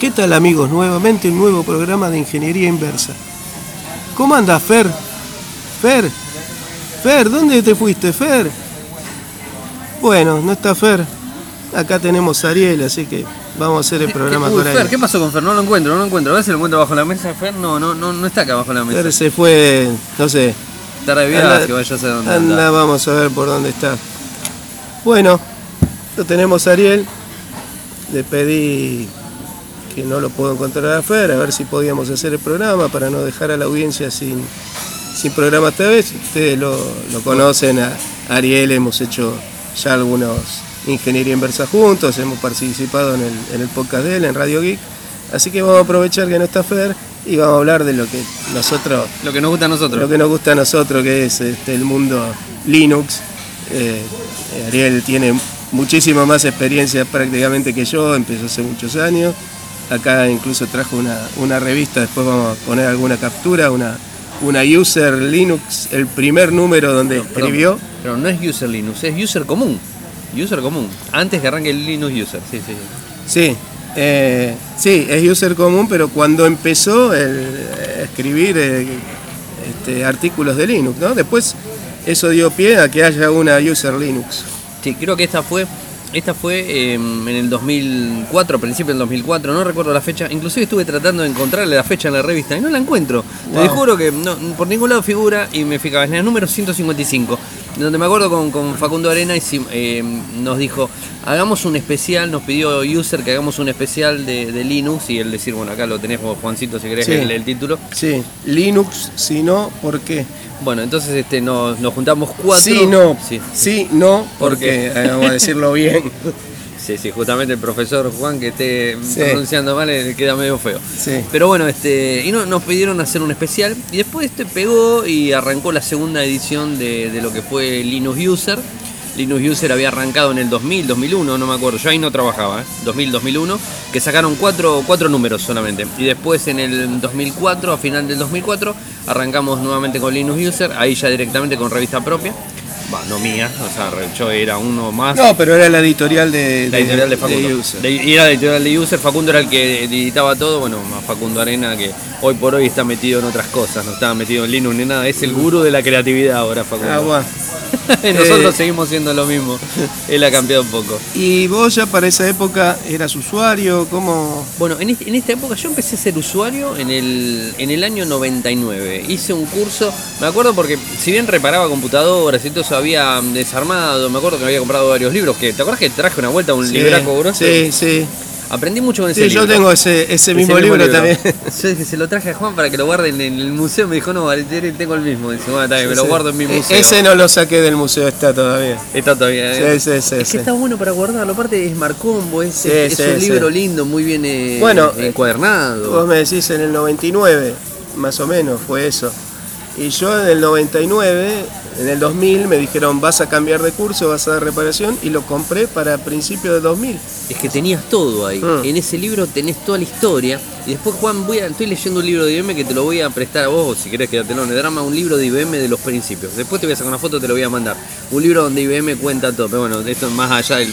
¿Qué tal amigos? Nuevamente un nuevo programa de Ingeniería Inversa. ¿Cómo anda Fer? Fer, Fer, ¿dónde te fuiste, Fer? Bueno, no está Fer. Acá tenemos a Ariel, así que vamos a hacer el programa con Fer. ¿qué pasó con Fer? No lo encuentro, no lo encuentro. A ver si lo encuentro bajo la mesa. Fer no, no, no, no está acá bajo la mesa. Fer se fue, no sé. Está Anda- viaje, vaya a saber dónde Anda, anda. vamos a ver por dónde está. Bueno, lo tenemos a Ariel. Le pedí que no lo puedo encontrar a Fer, a ver si podíamos hacer el programa para no dejar a la audiencia sin, sin programa esta vez. Ustedes lo, lo conocen, a Ariel hemos hecho ya algunos ingeniería inversa juntos, hemos participado en el, en el podcast de él, en Radio Geek. Así que vamos a aprovechar que no está Fer y vamos a hablar de lo que nosotros Lo que nos gusta a nosotros. lo que nos gusta a nosotros, que es este, el mundo Linux. Eh, Ariel tiene muchísima más experiencia prácticamente que yo, empezó hace muchos años. Acá incluso trajo una, una revista, después vamos a poner alguna captura, una, una User Linux, el primer número donde escribió. Pero no es user Linux, es user común. User común. Antes que arranque el Linux user. Sí, sí. Sí, eh, sí, es user común, pero cuando empezó el- a escribir eh, este, artículos de Linux, ¿no? Después eso dio pie a que haya una user Linux. Sí, creo que esta fue. Esta fue eh, en el 2004, a principio del 2004, no recuerdo la fecha. Inclusive estuve tratando de encontrarle la fecha en la revista y no la encuentro. Te juro que no, por ningún lado figura y me fijaba en el número 155, donde me acuerdo con, con Facundo Arena y eh, nos dijo, hagamos un especial, nos pidió User que hagamos un especial de, de Linux y él decir, bueno, acá lo tenés vos, Juancito, si querés Sí. el, el título. Sí, Linux, si no, ¿por qué? Bueno, entonces este, nos, nos juntamos cuatro. Sí, no, Sí, sí, no, ¿Por porque eh, vamos a decirlo bien. Sí, sí, justamente el profesor Juan que esté Sí. pronunciando mal le queda medio feo. Sí. Pero bueno, este, y no, nos pidieron hacer un especial y después este pegó y arrancó la segunda edición de, de lo que fue Linux User. Linux User había arrancado en el 2000, 2001, no me acuerdo, yo ahí no trabajaba, ¿eh? 2000, 2001, que sacaron cuatro, cuatro números solamente. Y después en el 2004, a final del 2004, arrancamos nuevamente con Linux User, ahí ya directamente con revista propia. No mía, o sea, yo era uno más. No, pero era la editorial de, La editorial de Facundo. User. De- y era la editorial de User, Facundo era el que editaba todo, bueno, más Facundo Arena que hoy por hoy está metido en otras cosas, no estaba metido en Linux ni nada, es el gurú de la creatividad ahora Facundo. Ah, bueno. Nosotros Eh, seguimos siendo lo mismo, él ha cambiado un poco. ¿Y vos ya para esa época eras usuario? ¿Cómo? Bueno, en, este- en esta época yo empecé a ser usuario en el, en el año 99. Hice un curso, me acuerdo porque si bien reparaba computadoras y todo eso había desarmado, me acuerdo que había comprado varios libros, que ¿te acuerdas que traje una vuelta un Sí, libraco grueso? Sí, sí. Aprendí mucho con ese Sí, yo tengo ese, ese Ese mismo libro, también. Yo dije, se lo traje a Juan para que lo guarde en el museo. Me dijo, no, Valtieri, tengo el mismo. Dice, bueno, me lo Sí. guardo en mi E- museo. Ese no lo saqué del museo, está todavía. Está todavía. ¿eh? Sí, sí, sí, Es sí. que está bueno para guardarlo. Aparte es Marcombo, es, Sí, es sí, un sí. libro lindo, muy bien eh, Bueno, eh, encuadernado. Vos me decís en el 99, más o menos, fue eso. Y yo en el 99, en el 2000, me dijeron, vas a cambiar de curso, vas a dar reparación, y lo compré para principios de 2000. Es que tenías todo ahí. Mm. En ese libro tenés toda la historia. Y después, Juan, voy a, estoy leyendo un libro de IBM que te lo voy a prestar a vos, si querés quedártelo en el drama, un libro de IBM de los principios. Después te voy a sacar una foto, te lo voy a mandar. Un libro donde IBM cuenta todo. Pero bueno, esto es más allá del,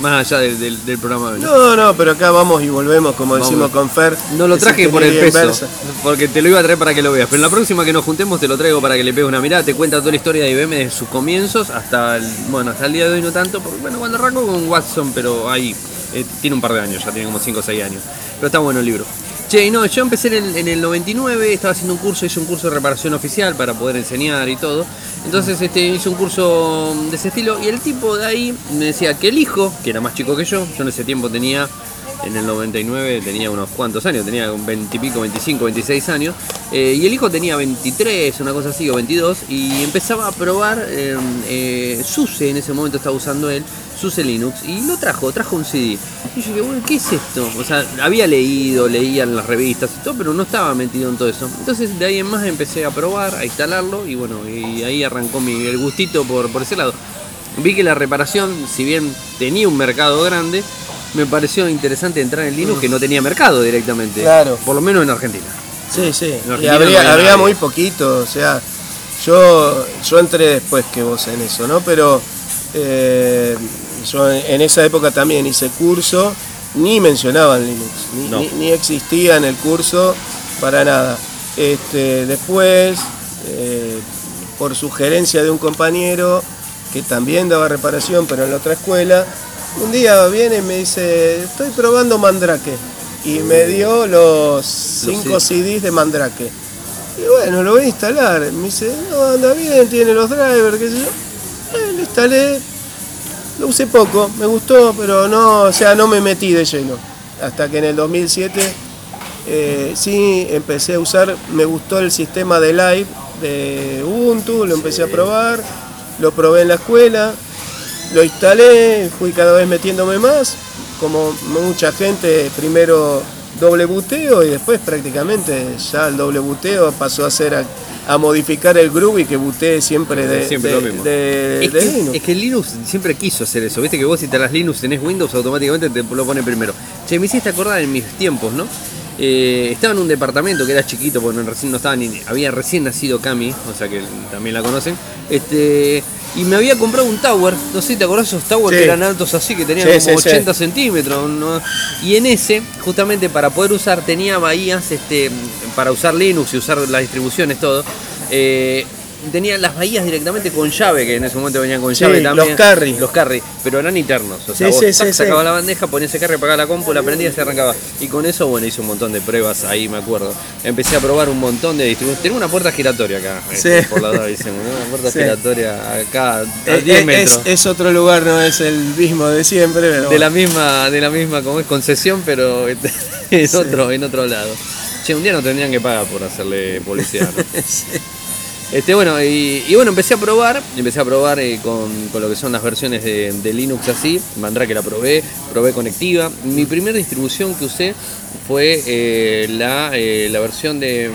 más allá del, del- del programa. ¿no? No, no, pero acá vamos y volvemos, como Vamos. decimos con Fer. No lo traje por el peso, inversa. porque te lo iba a traer para que lo veas. Pero en la próxima que nos juntemos te lo traigo para que le pegues una mirada. Te cuenta toda la historia de IBM desde sus comienzos hasta el, bueno, hasta el día de hoy no tanto, porque bueno, cuando arrancó con Watson, pero ahí eh, tiene un par de años, ya tiene como 5 o 6 años. Pero está bueno el libro. Che, no, yo empecé en el, en el 99, estaba haciendo un curso, hice un curso de reparación oficial para poder enseñar y todo. Entonces este, hice un curso de ese estilo y el tipo de ahí me decía que el hijo, que era más chico que yo, yo en ese tiempo tenía en el 99 tenía unos cuantos años, tenía un 20 y pico, 25, 26 años, eh, y el hijo tenía 23, una cosa así, o 22, y empezaba a probar eh, eh, SUSE, en ese momento estaba usando él, SUSE Linux, y lo trajo, trajo un CD. Y yo dije, bueno, ¿qué es esto? O sea, había leído, leía en las revistas y todo, pero no estaba metido en todo eso. Entonces de ahí en más empecé a probar, a instalarlo, y bueno, y ahí arrancó mi, el gustito por, por ese lado. Vi que la reparación, si bien tenía un mercado grande, me pareció interesante entrar en Linux que no tenía mercado directamente. Claro. Por lo menos en Argentina. Sí, sí. En Y Argentina no habría, nadie. muy poquito, o sea, yo, yo entré después que vos en eso, ¿no? Pero eh, yo en esa época también hice curso ni mencionaban Linux, ni, No. ni- ni existía en el curso para nada. Este, después, eh, por sugerencia de un compañero que también daba reparación, pero en la otra escuela, un día viene y me dice, estoy probando Mandrake. Y me dio los cinco CDs de Mandrake. Y bueno, lo voy a instalar. Me dice, no, anda bien, tiene los drivers, qué sé yo. Eh, lo instalé, lo usé poco, me gustó, pero no, o sea, no me metí de lleno. Hasta que en el 2007 eh, sí empecé a usar, me gustó el sistema de live de Ubuntu, lo empecé a probar, lo probé en la escuela, lo instalé, fui cada vez metiéndome más, como mucha gente, primero doble buteo y después prácticamente ya el doble buteo pasó a ser a, a modificar el groove y que butee siempre de, Siempre de- lo mismo. de- Es de que, Linux. es que Linux siempre quiso hacer eso. Viste que vos si te las Linux tenés Windows, automáticamente te lo pone primero. Che, me hiciste acordar en mis tiempos, ¿no? Eh, estaba en un departamento que era chiquito, porque no- recién no estaba ni. Había recién nacido Cami, o sea que también la conocen. Este. Y me había comprado un tower, no sé te acordás esos towers Sí. que eran altos así, que tenían Sí, como sí, sí. 80 centímetros. ¿no? Y en ese, justamente para poder usar, tenía bahías este, para usar Linux y usar las distribuciones, todo. eh, tenía las bahías directamente con llave, que en ese momento venían con Sí, llave también. los carry. Los carry, pero eran internos. O sea, Sí, vos sí, sacabas la bandeja, ponías ese carry, apagaba la compu, la prendías y se arrancaba. Y con eso, bueno, hice un montón de pruebas ahí, me acuerdo. Empecé a probar un montón de distribuciones. Tengo una puerta giratoria acá, este, por la duda, dicen, una puerta giratoria acá a Eh, 10 eh, metros. es, es otro lugar, no es el mismo de siempre, pero de la misma, de la misma como es concesión, pero en otro, en otro lado. Che, un día no tendrían que pagar por hacerle publicidad. ¿no? Este, bueno, y, y bueno, empecé a probar, empecé a probar eh, con, con lo que son las versiones de, de Linux así, Mandrake la probé, probé Conectiva. Mi primera distribución que usé fue eh, la, eh, la versión de,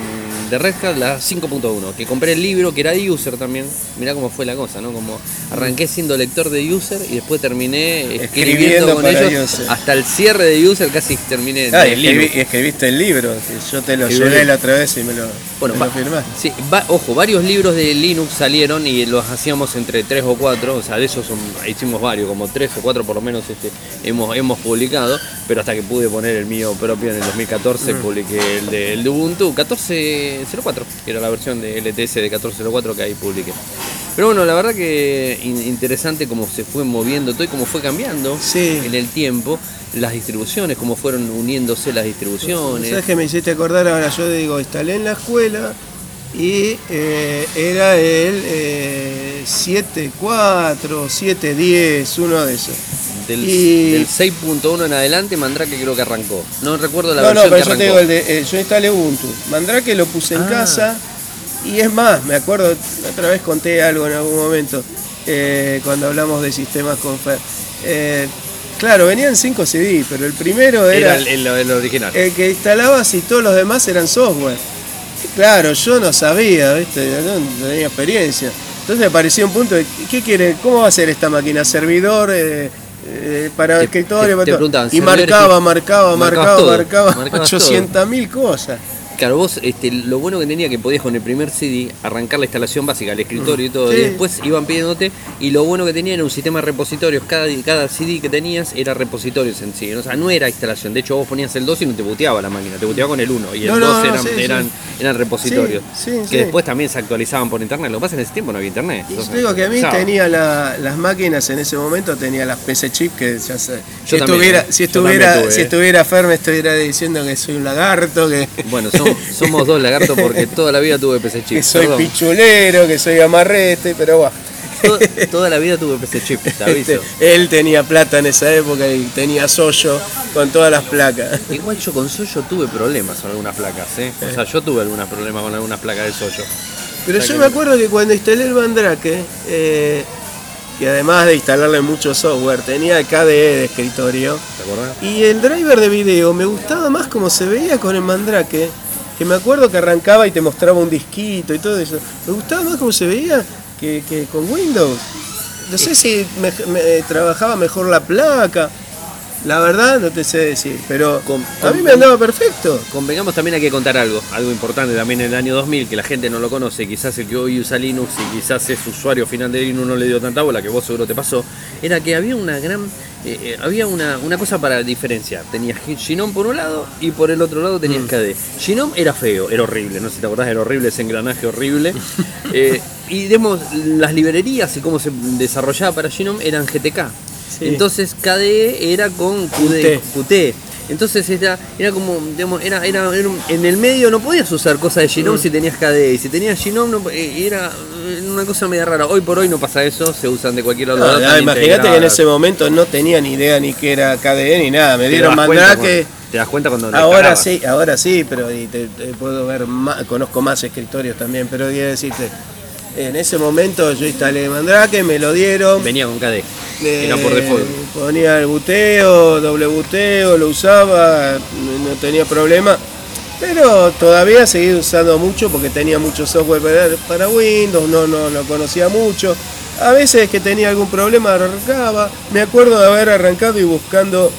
de Red Hat, la 5.1, que compré el libro, que era de user también. Mirá cómo fue la cosa, ¿no? Como arranqué siendo lector de user y después terminé escribiendo, Escribiendo con ellos. user. Hasta el cierre de user casi terminé Ah, y escribiste el libro, yo te lo llevé la otra vez y me lo, Bueno, me va- lo firmaste. sí, va- ojo, varios libros de Linux salieron y los hacíamos entre tres o cuatro, o sea, de esos son- hicimos varios, como tres o cuatro por lo menos este, hemos, hemos publicado, pero hasta que pude poner el mío propio en el 2014 Mm. publiqué el de, el de Ubuntu 14.04, que era la versión de LTS de 14.04 que ahí publiqué. Pero bueno, la verdad que in- interesante cómo se fue moviendo todo y cómo fue cambiando Sí. en el tiempo las distribuciones, cómo fueron uniéndose las distribuciones. ¿Sabes que me hiciste acordar ahora? Yo digo, instalé en la escuela y eh, era el eh, 7.4, 7.10, uno de esos. Del, Y- del 6.1 en adelante, Mandrake creo que arrancó. No recuerdo la No, no, versión pero que yo arrancó. el de, eh, yo instalé Ubuntu. Mandrake lo puse en Ah. casa y es más, me acuerdo, otra vez conté algo en algún momento eh, cuando hablamos de sistemas con Fer. Claro, venían 5 CD, pero el primero Era era, el, el- el original. el que instalabas y todos los demás eran software. Claro, yo no sabía, ¿viste? no tenía experiencia. Entonces me pareció un punto de, ¿qué quiere? ¿Cómo va a ser esta máquina? ¿Servidor? eh, eh, para escritorio, y marcaba, marcaba, marcaba, marcaba marcabas todo. 800 mil cosas. Claro, vos este, lo bueno que tenía que podías con el primer CD arrancar la instalación básica, el escritorio y todo, Sí. y después iban pidiéndote, y lo bueno que tenía era un sistema de repositorios, cada, cada CD que tenías era repositorios en sí, o sea, no era instalación, de hecho vos ponías el 2 y no te boteaba la máquina, te boteaba con el 1, y el No, no, 2 no, eran, sí, sí. eran, eran repositorios, que después también se actualizaban por internet, lo que pasa en ese tiempo no había internet. Y yo digo que a mí tenía la- las máquinas en ese momento, tenía las PC chip que ya sé. Si Yo también, estuviera, eh. si estuviera, tuve, si eh. estuviera Fer me estuviera diciendo que soy un lagarto, que, Bueno, som- somos dos lagartos porque toda la vida tuve PC chip. que soy perdón. pichulero, que soy amarrete, pero bueno. Toda, toda la vida tuve PC chip, te aviso. Este, él tenía plata en esa época y tenía sollo con todas las placas. Igual yo con Soyo tuve problemas con algunas placas, ¿eh? O sea, yo tuve algunos problemas con algunas placas de Soyo. Pero O sea yo que- me acuerdo que cuando instalé el Mandrake, eh, que además de instalarle mucho software, tenía KDE de escritorio, ¿Te acordás? y el driver de video me gustaba más como se veía con el Mandrake, que me acuerdo que arrancaba y te mostraba un disquito y todo eso. Me gustaba más como se veía que, que con Windows. No sé si me, me- trabajaba mejor la placa. La verdad no te sé decir, pero Con- a mí me andaba perfecto. Convengamos también hay que contar algo, algo importante también en el año 2000, que la gente no lo conoce, quizás el que hoy usa Linux y quizás es usuario final de Linux no le dio tanta bola, que vos seguro te pasó, era que había una gran eh, eh, había una, una cosa para diferenciar. Tenías Genome por un lado y por el otro lado tenías Mm. KDE. Genome era feo, era horrible, no sé si te acordás, era horrible ese engranaje horrible. Eh, y digamos, las librerías y cómo se desarrollaba para Genome eran GTK. Sí. Entonces KDE era con QD, Qt. Entonces era, era como, digamos, era, era, era un- en el medio no podías usar cosas de Genome Mm. si tenías KDE. Y si tenías Genome no- eh, era eh, una cosa media rara. Hoy por hoy no pasa eso, se usan de cualquier otro No, lado. imagínate que en ese momento no tenía ni idea ni que era KDE ni nada. Me dieron Mandrake. Te das cuenta cuando le Ahora sí, ahora sí, pero y te, te puedo ver más, conozco más escritorios también, pero quiero decirte, en ese momento yo instalé Mandrake, me lo dieron. Venía con KDE. eh, Era por default. Ponía el buteo, doble buteo, lo usaba, no tenía problema. Pero todavía seguí usando mucho porque tenía mucho software para, para Windows, no, no lo conocía mucho. A veces que tenía algún problema arrancaba. Me acuerdo de haber arrancado y buscando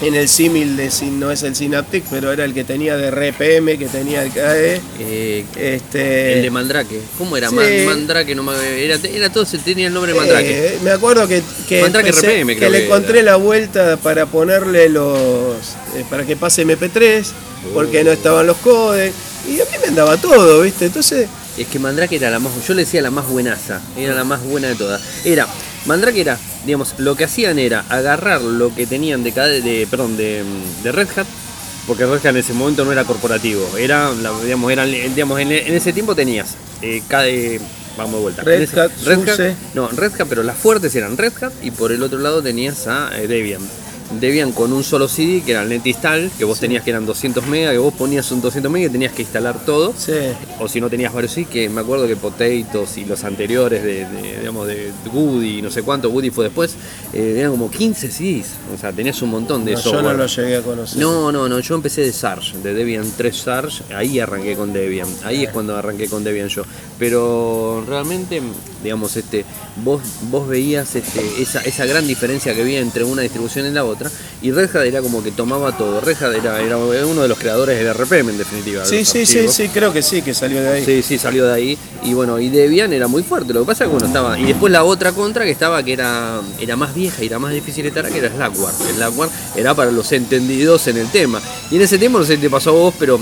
en el símil de no es el Synaptic, pero era el que tenía de RPM, que tenía el KDE. Eh, Este, el de Mandrake. ¿Cómo era? sí. Man- Mandrake, no me- era, era todo, se tenía el nombre de Mandrake. Eh, me acuerdo que, que, Mandrake empecé- RPM que creo le encontré era. la vuelta para ponerle los. eh, para que pase MP3, porque Oh. no estaban los codes. Y a mí me andaba todo, ¿viste? Entonces, Es que Mandrake era la más, yo le decía la más buenaza, era la más buena de todas. Era, Mandrake era, digamos, lo que hacían era agarrar lo que tenían de, de perdón, de, de Red Hat, porque Red Hat en ese momento no era corporativo, era, digamos, eran, digamos, en, en ese tiempo tenías eh, KDE, vamos de vuelta. Red ese- Hat, Red Hat, SUSE. no, Red Hat, pero las fuertes eran Red Hat y por el otro lado tenías a eh, Debian. Debian con un solo CD, que era el NetInstall, que vos tenías que eran 200 megas, que vos ponías un 200 megas y tenías que instalar todo sí. o si no tenías varios sí que me acuerdo que Potatoes y los anteriores de, de, digamos de Woody no sé cuánto Woody fue después eh, eran como 15 CDs o sea tenías un montón de No, yo software no lo llegué a conocer. no, no, no, yo empecé de Sarge, de Debian 3 Sarge, ahí arranqué con Debian, ahí es cuando arranqué con Debian yo. Pero realmente, digamos, este, vos, vos veías este, esa, esa gran diferencia que había entre una distribución y la otra, y Red Hat era como que tomaba todo. Red Hat era, era uno de los creadores del RPM en definitiva. de Sí, sí, sí, sí, creo que sí, que salió de ahí. Sí, sí, salió de ahí. Y bueno, y Debian era muy fuerte. Lo que pasa es que bueno, estaba. Y después la otra contra que estaba, que era, era más vieja y era más difícil de estar, que era Slackware. Slackware era para los entendidos en el tema. Y en ese tiempo, no sé si te pasó a vos, pero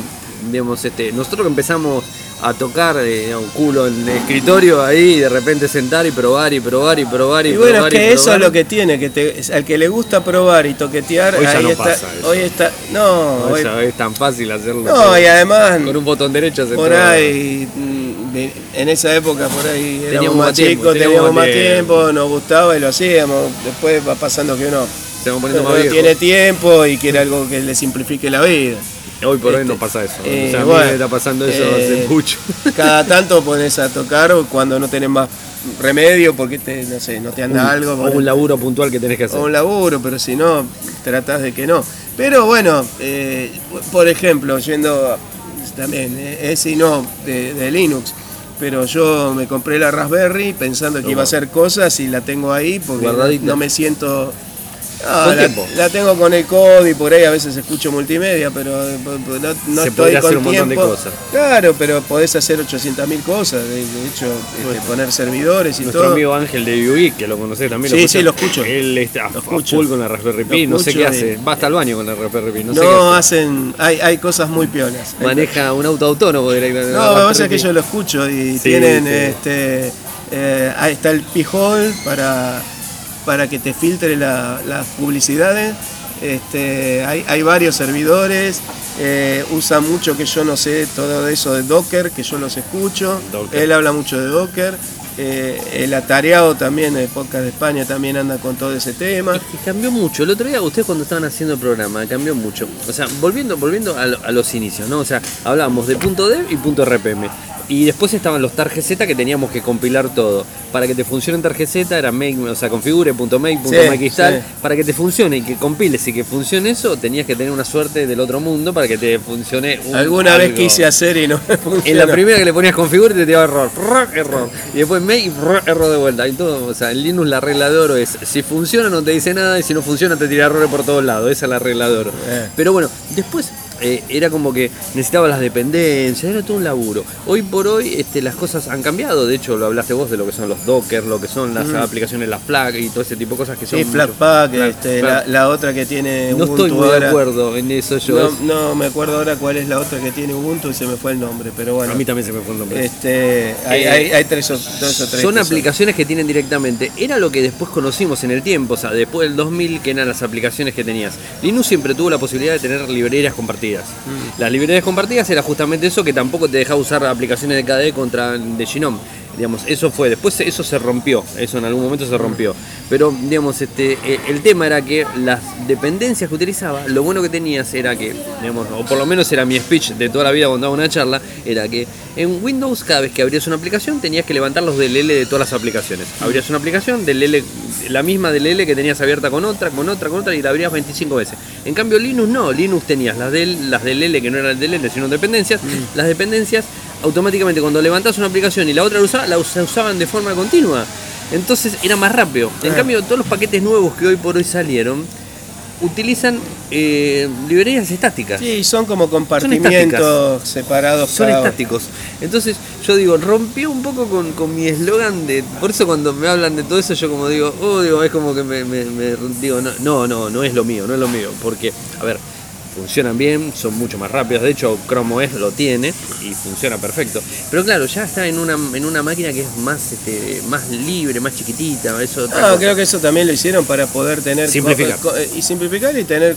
digamos, este, nosotros que empezamos a tocar eh, un culo en el escritorio ahí, y de repente sentar y probar y probar y probar y, Y bueno, probar es que y eso es lo que tiene, que te- al que le gusta probar y toquetear, Hoy ya ahí no está. pasa eso. Hoy está. No, No, hoy- ya es tan fácil hacerlo. no, y además. con un botón derecho se por traba. ahí, mm, en esa época por ahí éramos Teníamos más tiempo, chicos, teníamos teníamos más tiempo, nos gustaba y lo hacíamos. Después va pasando que uno Se van poniendo no más viejos. tiene tiempo y quiere algo que le simplifique la vida. Hoy por hoy Este, no pasa eso. eh, o sea, a mí me está pasando eso eh, hace mucho. Cada tanto pones a tocar cuando no tenés más remedio porque te, no sé, no te anda algo. o un laburo puntual que tenés que hacer. o un laburo, pero si no, tratás de que no. Pero bueno, eh, por ejemplo, yendo también, eh, es y no de, de Linux, pero yo me compré la Raspberry pensando que iba a hacer cosas y la tengo ahí porque Guardadita. no me siento... Con la, tengo con el y por ahí a veces escucho multimedia, pero no, no Se estoy con hacer un montón de cosas. Claro, pero podés hacer 800.000 cosas, de, hecho, este, poner servidores y Nuestro todo. amigo Ángel de Yui, que lo conocés también. Sí, escuchás. sí, lo escucho. Él está Lo a escucho. full con la Raspberry Pi, Lo no sé qué hace. Va hasta el baño con la Raspberry Pi, no, sé qué hace. hacen, hay, hay cosas muy piolas. Maneja un auto autónomo directamente. No, lo que pasa es que yo lo escucho y Sí, tienen sí. este eh, ahí está el pijol para, para que te filtre la- las publicidades. Este, hay, hay varios servidores, eh, usa mucho que yo no sé todo eso de Docker, que yo los escucho. Docker. Él habla mucho de Docker. Eh, el atareado también, el podcast de España también anda con todo ese tema. Es que cambió mucho. El otro día, ustedes cuando estaban haciendo el programa, cambió mucho. O sea, volviendo, volviendo a, lo- a los inicios, ¿no? O sea, hablábamos de punto .dev y punto .rpm. Y después estaban los targz que teníamos que compilar todo. Para que te funcione targz era make, o sea, configure punto .make, punto Sí, sí. Para que te funcione y que compiles y que funcione eso, tenías que tener una suerte del otro mundo para que te funcione un Alguna vez algo. quise hacer y no me En funcionó. la primera que le ponías configure te tiraba error, error. Y después make, error de vuelta. Y todo, o sea, en Linux la regla de oro es si funciona no te dice nada y si no funciona te tira errores por todos lados. Esa es la regla de oro. Eh. Pero bueno, después eh, era como que necesitaba las dependencias, era todo un laburo. Hoy por hoy este, las cosas han cambiado, de hecho lo hablaste vos de lo que son los Docker, lo que son las Mm. aplicaciones, las Flag y todo ese tipo de cosas que son... Sí, Flatpak, este, La, la otra que tiene No Ubuntu estoy muy de ahora. acuerdo en eso yo. No, no me acuerdo ahora cuál es la otra que tiene Ubuntu y se me fue el nombre, pero bueno. a mí también se me fue el nombre. Este, hay, Eh, hay- hay tres o, dos o tres. Son que aplicaciones que tienen directamente. Era lo que después conocimos en el tiempo, o sea, después del 2000, que eran las aplicaciones que tenías. Linux siempre tuvo la posibilidad de tener librerías compartidas. Las librerías compartidas era justamente eso que tampoco te dejaba usar aplicaciones de KDE contra de Genome. Digamos, eso fue, después eso se rompió, eso en algún momento se rompió. Pero, digamos, este, eh, el tema era que las dependencias que utilizaba, lo bueno que tenías era que, digamos, o por lo menos era mi speech de toda la vida cuando daba una charla, era que en Windows cada vez que abrías una aplicación tenías que levantar los DLL de todas las aplicaciones. Abrías una aplicación, DLL, la misma DLL que tenías abierta con otra, con otra, con otra y la abrías 25 veces. En cambio Linux no, Linux tenías las, del, las DLL que no eran DLL sino dependencias, las dependencias automáticamente cuando levantas una aplicación y la otra la usaba, la us- usaban de forma continua. Entonces era más rápido. En Ah. cambio, todos los paquetes nuevos que hoy por hoy salieron utilizan eh, librerías estáticas. Sí, son como compartimientos separados. Son estáticos. Entonces, yo digo, rompió un poco con, con mi eslogan de. Por eso cuando me hablan de todo eso, yo como digo, oh, digo, es como que me, me- me- digo, no, no, no, no es lo mío, no es lo mío. Porque, a ver, funcionan bien, son mucho más rápidos. De hecho, Chrome OS lo tiene y funciona perfecto. Pero claro, ya está en una, en una máquina que es más, este, más libre, más chiquitita. Eso No. Ah, creo que eso también lo hicieron para poder tener Simplificar. co- co- y simplificar y tener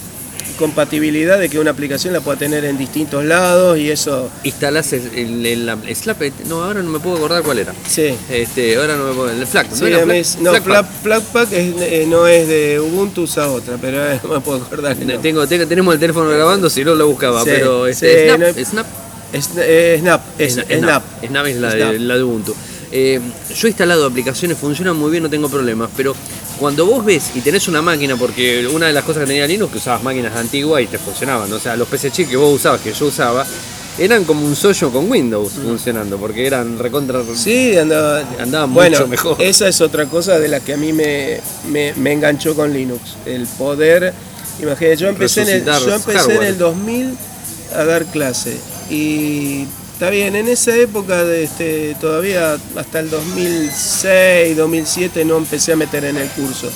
compatibilidad de que una aplicación la pueda tener en distintos lados y eso Instalás el, el, el- Slap, no, ahora no me puedo acordar cuál era. sí. Este, ahora no me puedo. El Flag, Sí, ¿no era es- no, Flag Flat- Flatpak es- eh, no es de Ubuntu, usa otra, pero eh, no me puedo acordar. Tengo, tengo- tenemos el teléfono grabando, si no lo buscaba, Sí, pero este, sí, Snap, no- Snap, Es- eh, Snap, es, Snap, Snap. Snap es la, Snap. De, la de Ubuntu. Eh, yo he instalado aplicaciones, funcionan muy bien, no tengo problemas, pero cuando vos ves y tenés una máquina, porque una de las cosas que tenía Linux que usabas máquinas antiguas y te funcionaban, o sea, los PC chip que vos usabas, que yo usaba, eran como un sollo con Windows funcionando, porque eran recontra... Sí, andaba, Andaba bueno, mucho mejor. Esa es otra cosa de la que a mí me, me, me enganchó con Linux. El poder. Imagínate, yo empecé, en el, yo empecé en el 2000 a dar clase. Y está bien, en esa época, de este, todavía hasta el 2006, 2007, no empecé a meter en el curso.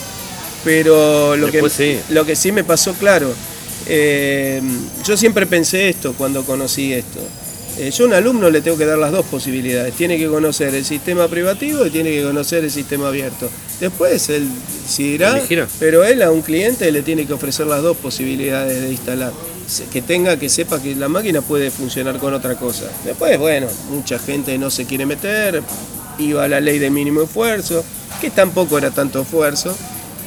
Pero lo, que, sí. lo que sí me pasó, claro, eh, yo siempre pensé esto cuando conocí esto. Eh, yo a un alumno le tengo que dar las dos posibilidades. Tiene que conocer el sistema privativo y tiene que conocer el sistema abierto. Después él decidirá, pero él a un cliente le tiene que ofrecer las dos posibilidades de instalar. Que tenga, que sepa que la máquina puede funcionar con otra cosa. Después, bueno, mucha gente no se quiere meter, iba a la ley de mínimo esfuerzo, que tampoco era tanto esfuerzo,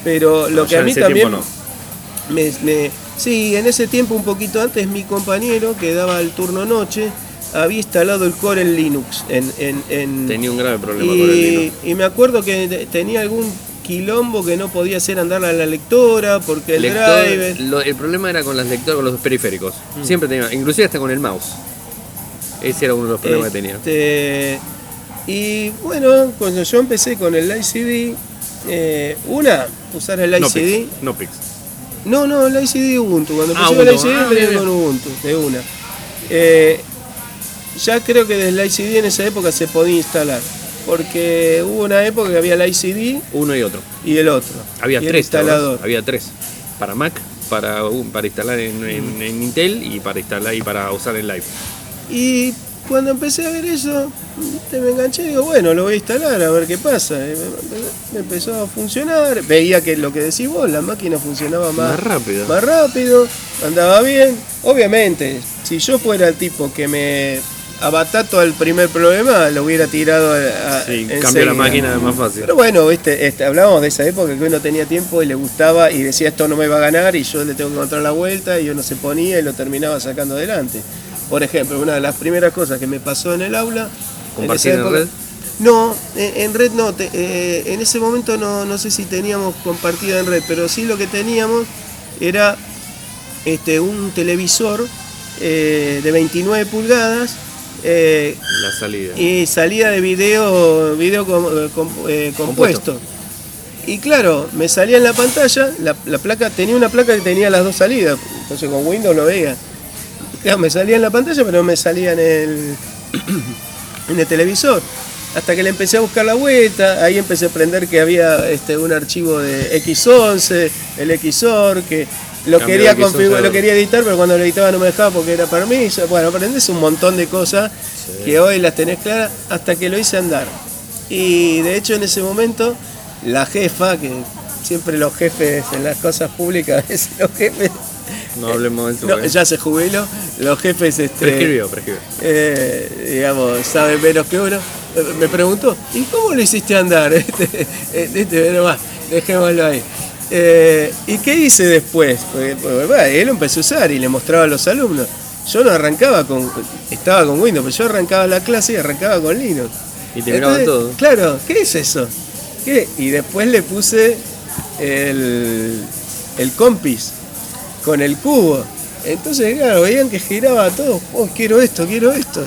pero lo No, que a mí también tiempo me, me- sí, en ese tiempo un poquito antes mi compañero que daba el turno noche había instalado el core en Linux en, en- en- Tenía un grave problema con el Linux. y me acuerdo que tenía algún quilombo que no podía hacer andar a la lectora porque el Lector- driver lo- el problema era con las lectoras, con los periféricos. Siempre tenía, inclusive hasta con el mouse. Ese era uno de los problemas que tenía. Este, y bueno, cuando yo empecé con el ICD, eh, una, usar el No ICD. Pix, no Pix. No, no, el ICD Ubuntu. Cuando Ah, empecé con el. ICD, Ah, empecé con Ubuntu, de una. Eh, ya creo que desde el ICD en esa época se podía instalar. Porque hubo una época que había el ICD Uno y otro. y el otro. Había y tres. instalador. Había tres. Para Mac, para, un- para instalar en, en- en Intel y para instalar y para usar en Live. Y cuando empecé a ver eso, te me enganché y digo, bueno, lo voy a instalar a ver qué pasa. Me empezó a funcionar. Veía que lo que decís vos, la máquina funcionaba más, Más rápido. más rápido, andaba bien. Obviamente, si yo fuera el tipo que me abatato al primer problema, lo hubiera tirado a, a- Sí, cambia la máquina es más fácil. Pero bueno, viste, este, hablábamos de esa época que uno tenía tiempo y le gustaba y decía esto no me va a ganar y yo le tengo que encontrar la vuelta y uno se ponía y lo terminaba sacando adelante. Por ejemplo, una de las primeras cosas que me pasó en el aula. ¿Compartir en red? No, en, en red no. te- eh, en ese momento no, no sé si teníamos compartida en red, pero sí lo que teníamos era este, un televisor eh, de 29 pulgadas. Eh, La salida. y salida de video, video com- eh, com- eh, compuesto. Y claro, me salía en la pantalla, la, la placa, tenía una placa que tenía las dos salidas, entonces con Windows lo veía. Claro, me salía en la pantalla, pero no me salía en el, en el televisor. Hasta que le empecé a buscar la vuelta, ahí empecé a aprender que había este, un archivo de X11, el XOR, que lo quería, el X11 configurar, lo quería editar, pero cuando lo editaba no me dejaba porque era permiso. Bueno, aprendés un montón de cosas que hoy las tenés claras hasta que lo hice andar. Y de hecho en ese momento, la jefa, que siempre los jefes en las cosas públicas, los jefes, No hablemos de eso. no, ya se jubiló, los jefes este, Prescribió, prescribió. eh, digamos, saben menos que uno. Eh, Me preguntó, ¿y cómo lo hiciste andar? Este, eh, este, pero va, dejémoslo ahí. Eh, ¿Y qué hice después? Él lo empezó a usar y le mostraba a los alumnos. Yo no arrancaba con, estaba con Windows, pero yo arrancaba la clase y arrancaba con Linux. Y te Entonces, todo. Claro, ¿qué es eso? ¿Qué? Y después le puse el, el compis con el cubo. Entonces, claro, veían que giraba todo. Oh, quiero esto, quiero esto.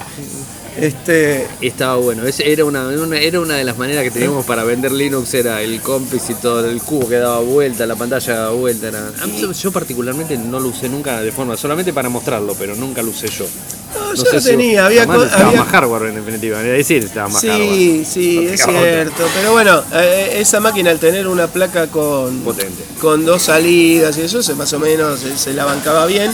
Este, Estaba bueno, Ese era una, una- era una de las maneras que teníamos para vender Linux, era el compis y todo, el cubo que daba vuelta, la pantalla daba vuelta. Era... mí- yo particularmente no lo usé nunca de forma, solamente para mostrarlo, pero nunca lo usé yo. no, yo sé lo si- tenía, había, además co- estaba había- más hardware en definitiva, es decir, estaba más hardware. Sí, sí, No es cierto. Pero bueno, eh, esa máquina al tener una placa con, Potente. con dos salidas y eso, se más o menos se, se la bancaba bien.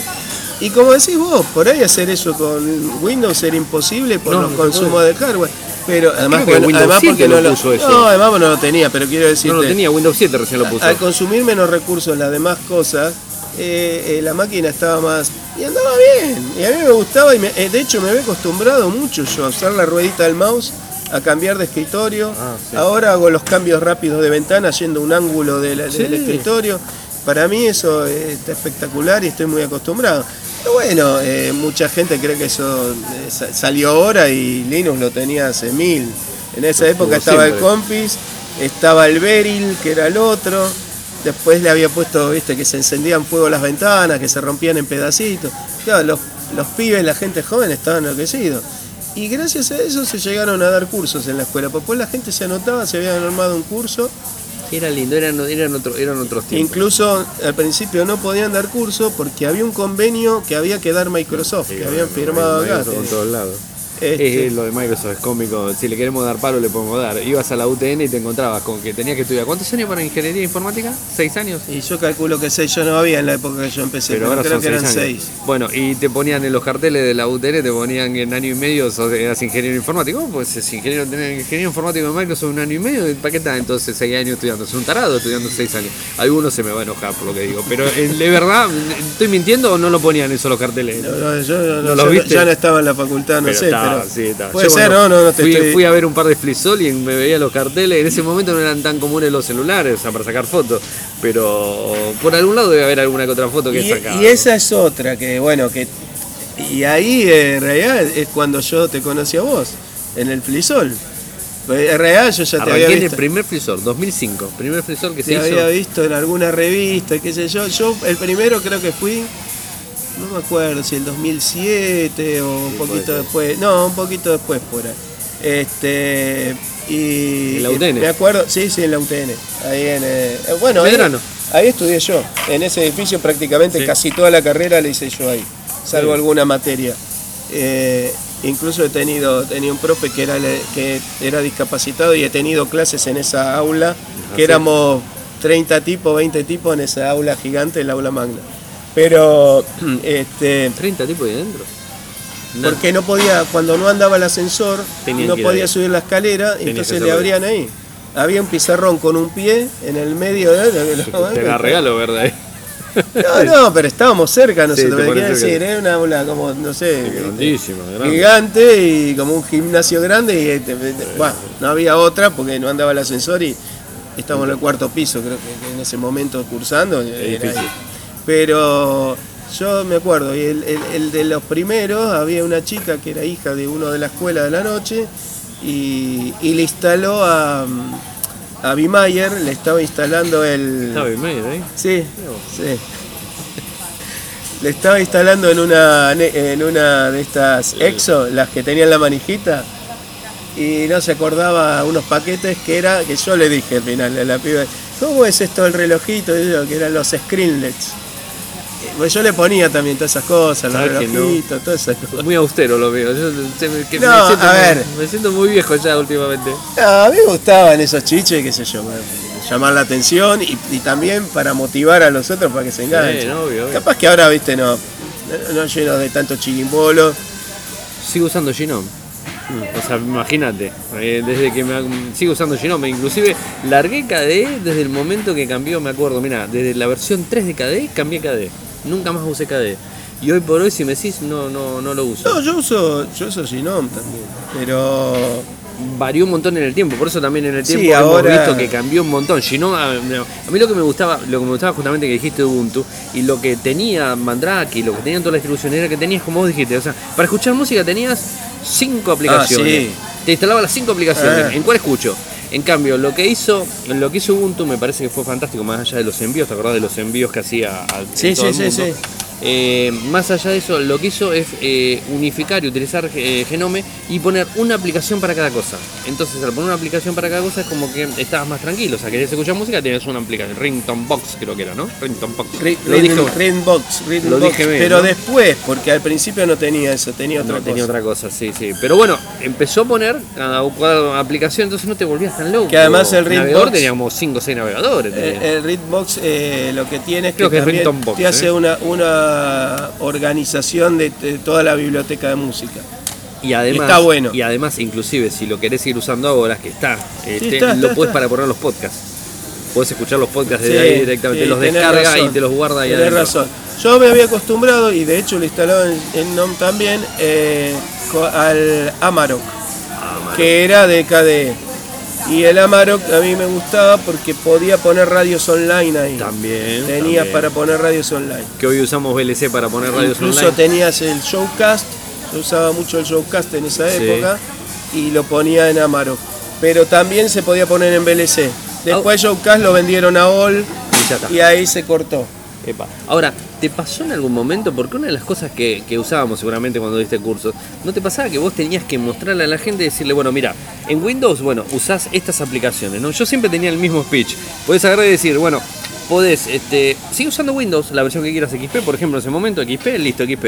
Y como decís vos, por ahí hacer eso con Windows era imposible por No, los no consumos de hardware. Pero además, que Windows además 7 porque no lo puso eso. no, además no lo tenía, pero quiero decirte, No lo tenía, Windows 7 recién lo puso. al consumir menos recursos en las demás cosas, eh, eh, la máquina estaba más. y andaba bien. Y a mí me gustaba, y me- eh, de hecho me había acostumbrado mucho yo a usar la ruedita del mouse, a cambiar de escritorio. Ah, sí. Ahora hago los cambios rápidos de ventana yendo un ángulo de la- del escritorio. Para mí eso está espectacular y estoy muy acostumbrado. Pero bueno, eh, mucha gente cree que eso eh, sa- salió ahora y Linux lo tenía hace mil. En esa época estaba el. Compis, estaba el Beryl, que era el otro. Después le había puesto, viste, que se encendían fuego las ventanas, que se rompían en pedacitos. Claro, los, los pibes, la gente joven estaban enloquecidos. Y gracias a eso se llegaron a dar cursos en la escuela. Pues Después la gente se anotaba, se habían armado un curso. Era lindo, eran, eran, otro- eran otros tiempos. Incluso al principio no podían dar curso porque había un convenio que había que dar Microsoft, Sí, que habían firmado acá. En todos lados. Este, Eh, lo de Microsoft es cómico. Si le queremos dar palo, le podemos dar. Ibas a la UTN y te encontrabas con que tenías que estudiar. ¿Cuántos años para ingeniería informática? ¿Seis años? y yo calculo que seis, yo no había en la época que yo empecé, Pero pero, ahora creo son que seis eran años. seis. Bueno, y te ponían en los carteles de la UTN, te ponían en año y medio sos, eras ingeniero informático. ¿Cómo pues es ingeniero, ingeniero informático de Microsoft un año y medio? ¿Para qué estás entonces seis años estudiando? Es un tarado estudiando seis años. Algunos se me va a enojar por lo que digo. Pero eh, de verdad, ¿estoy mintiendo o no lo ponían eso los carteles? No, no, yo no, ¿No yo lo no- viste? ya no estaba en la facultad, no Pero sé, estaba, pero sí, estaba. puede Yo ser, no, no, no te fui, estoy... fui a ver un par de Flisol y me veía los carteles. En ese momento no eran tan comunes los celulares, o sea, para sacar fotos. Pero por algún lado debe haber alguna que otra foto que y, he sacado. y esa es otra, que bueno, que... Y ahí en realidad es cuando yo te conocí a vos, en el Flisol. Pues, En realidad yo ya te había en el visto. primer Flisol, 2005. Primer Flisol que se Te hizo. había visto en alguna revista, qué sé yo. Yo el primero creo que fui, no me acuerdo si el 2007 o un Sí, poquito después. No, un poquito después por ahí. Este y ¿En la UTN? me acuerdo, sí, sí, en la UTN. Ahí en eh, bueno, ahí, ahí estudié yo. En ese edificio prácticamente Sí. casi toda la carrera la hice yo ahí, salvo Sí. alguna materia. Eh, incluso he tenido tenía un profe que era que era discapacitado y he tenido clases en esa aula que sí. éramos 30 tipos, 20 tipos en esa aula gigante, el aula magna. Pero este 30 tipos ahí adentro. No. porque no podía, cuando no andaba el ascensor, Tenían no podía subir la escalera, entonces le abrían ahí. Había un pizarrón con un pie en el medio de Te la regalo, ¿verdad? No, no, pero estábamos cerca nosotros. te te quiero cerca. decir, era una aula como, no sé, Grandísima, grande. gigante y como un gimnasio grande y este, bueno, no había otra porque no andaba el ascensor y estábamos en el cuarto piso, creo que, en ese momento cursando. era. Pero yo me acuerdo, y el, el- el de los primeros había una chica que era hija de uno de la escuela de la noche y, y le instaló a, a Bimayer, le estaba instalando el... Estaba medio ahí. Sí, sí. Le estaba instalando en una en una de estas Exo, las que tenían la manijita, y no se acordaba unos paquetes que era, que yo le dije al final a la piba, ¿cómo es esto el relojito? Y yo, que eran los screenlets. Pues yo le ponía también todas esas cosas, los ¿Sabes que no? relojitos, todas esas cosas. Muy austero lo veo. Yo me, me No, siento a muy- ver. me siento muy viejo ya últimamente. No, a mí me gustaban esos chiches, qué sé yo, llamar la atención y, y también para motivar a los otros para que se enganchen. Sí, obvio, obvio. Capaz que ahora, viste, no, no, no lleno de tanto chirimbolo. Sigo usando Genome. O sea, imagínate, eh, desde que me sigo usando Genome, inclusive largué KDE desde el momento que cambió, me acuerdo, mira, desde la versión 3 de KDE cambié KDE. Nunca más usé KDE. Y hoy por hoy si me decís no no no lo uso. No, yo uso, yo uso Genome también, pero varió un montón en el tiempo, por eso también en el Sí, tiempo hemos ahora- visto que cambió un montón. No, a, a mí lo que me gustaba, lo que me gustaba justamente que dijiste de Ubuntu y lo que tenía Mandrake y lo que tenían todas las distribuciones era que tenías como vos dijiste, o sea, para escuchar música tenías cinco aplicaciones. sí. Te instalaba las cinco aplicaciones. Ah. ¿En cuál escucho? En cambio, lo que hizo, lo que hizo Ubuntu me parece que fue fantástico, más allá de los envíos, ¿te acordás de los envíos que hacía a Sí, todo sí, el sí, mundo? sí. Eh, más allá de eso, lo que hizo es eh, unificar y utilizar eh, Genome y poner una aplicación para cada cosa. Entonces, al poner una aplicación para cada cosa es como que estabas más tranquilo. O sea, querías escuchar música, tenías una aplicación. Ringtone Box, creo que era, ¿no? Ringtone Box. Lo dije- Lo dije bien, pero ¿no? después, porque al principio no tenía eso, tenía otra no, cosa. tenía otra cosa, sí, sí. Pero bueno, empezó a poner cada, cada aplicación, entonces no te volvías tan loco. Que además el navegador Ringbox- teníamos 5 o 6 navegadores. Eh, tenía. El Rhythmbox eh, lo que tiene es Creo que, que es también Box, te hace una, una organización de, de toda la biblioteca de música. Y además, Está bueno. y además, inclusive, si lo querés ir usando ahora, que está, Sí, te- está, lo puedes para poner los podcasts. Puedes escuchar los podcasts Sí, desde ahí directamente, sí, los descarga razón, y te los guarda ahí adentro. razón. Yo me había acostumbrado, y de hecho lo instalaba en, en NOM también, eh, al Amarok, Ah, man. que era de KDE. Y el Amarok a mí me gustaba porque podía poner radios online ahí. También. Tenías también. para poner radios online. Que hoy usamos VLC para poner radios Incluso online. tenías el Showcast, yo usaba mucho el Showcast en esa Sí. época y lo ponía en Amarok. Pero también se podía poner en VLC. Después Showcast lo vendieron a All Y y ahí se cortó. Epa. Ahora, ¿te pasó en algún momento? Porque una de las cosas que, usábamos seguramente cuando diste cursos, ¿no te pasaba que vos tenías que mostrarle a la gente y decirle, bueno, mira, en Windows, bueno, usás estas aplicaciones, ¿no? Yo siempre tenía el mismo speech. Podés agarrar y decir, bueno, podés, este, sigue usando Windows, la versión que quieras XP, por ejemplo, en ese momento XP, listo, XP.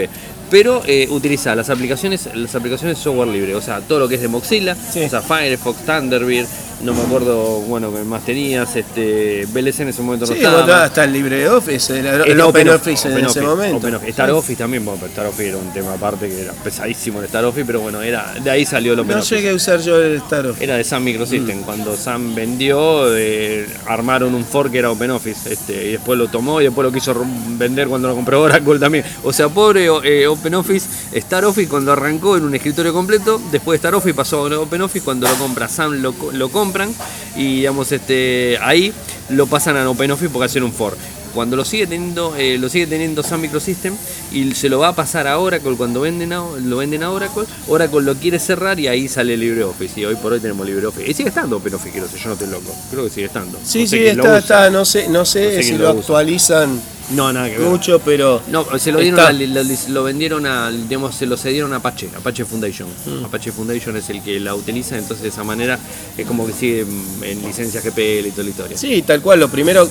Pero eh, utiliza las aplicaciones, las aplicaciones software libre, o sea, todo lo que es de Mozilla, Sí. o sea, Firefox, Thunderbird, no me acuerdo, bueno, que más tenías, este, VLC en ese momento no Sí, estaba. vos hasta el LibreOffice, el, el El OpenOffice en Open ese Office, momento. Open Office. Star Office también, bueno, pero Star Office era un tema aparte que era pesadísimo el Star Office, pero bueno, era de ahí salió el Open No Office. llegué a usar yo el StarOffice. Era de Sun Microsystem. Cuando Sun vendió, eh, armaron un fork que era Open Office. Este, y después lo tomó y después lo quiso vender cuando lo compró Oracle también. O sea, pobre eh, Open Office, Star Office cuando arrancó en un escritorio completo, después de Star Office pasó a Open Office, cuando lo compra Sun lo, lo compran y digamos este ahí lo pasan a Open Office porque hacen un fork. Cuando lo sigue teniendo, eh, lo sigue teniendo Sun Microsystem y se lo va a pasar a Oracle cuando venden a, lo venden a Oracle, Oracle lo quiere cerrar y ahí sale LibreOffice. Y hoy por hoy tenemos LibreOffice. Y sigue estando Open Office, creo, yo no estoy loco. Creo que sigue estando. Sí, No sé sí, está, está, no sé, no sé, No sé si lo, actualizan No, nada que ver. mucho, pero No, se lo dieron Está. a- lo, lo vendieron a, digamos, se lo cedieron a Apache, Apache Foundation. Mm. Apache Foundation es el que la utiliza, entonces de esa manera es como que sigue en licencia GPL y toda la historia. sí, tal cual, lo primero,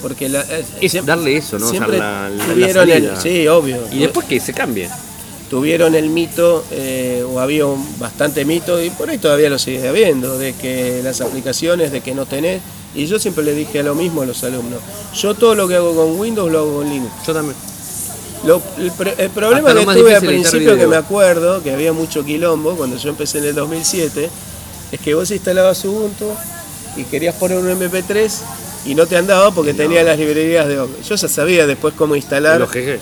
porque la, eh, Es darle eso, ¿no? O sea, siempre la- la- la tuvieron el, sí, obvio, Y después que se cambie. tuvieron el mito, eh, o había un, bastante mito, y por ahí todavía lo sigue habiendo, de que las aplicaciones, de que no tenés, y yo siempre le dije lo mismo a los alumnos, yo todo lo que hago con Windows lo hago con Linux. Yo también. Lo- el, pro- el problema Hasta que tuve al principio, que me acuerdo, que había mucho quilombo cuando yo empecé en el 2007, es que vos instalabas Ubuntu y querías poner un MP3 y no te andaba porque tenía las librerías de OGG. Yo ya sabía después cómo instalar. Los GG.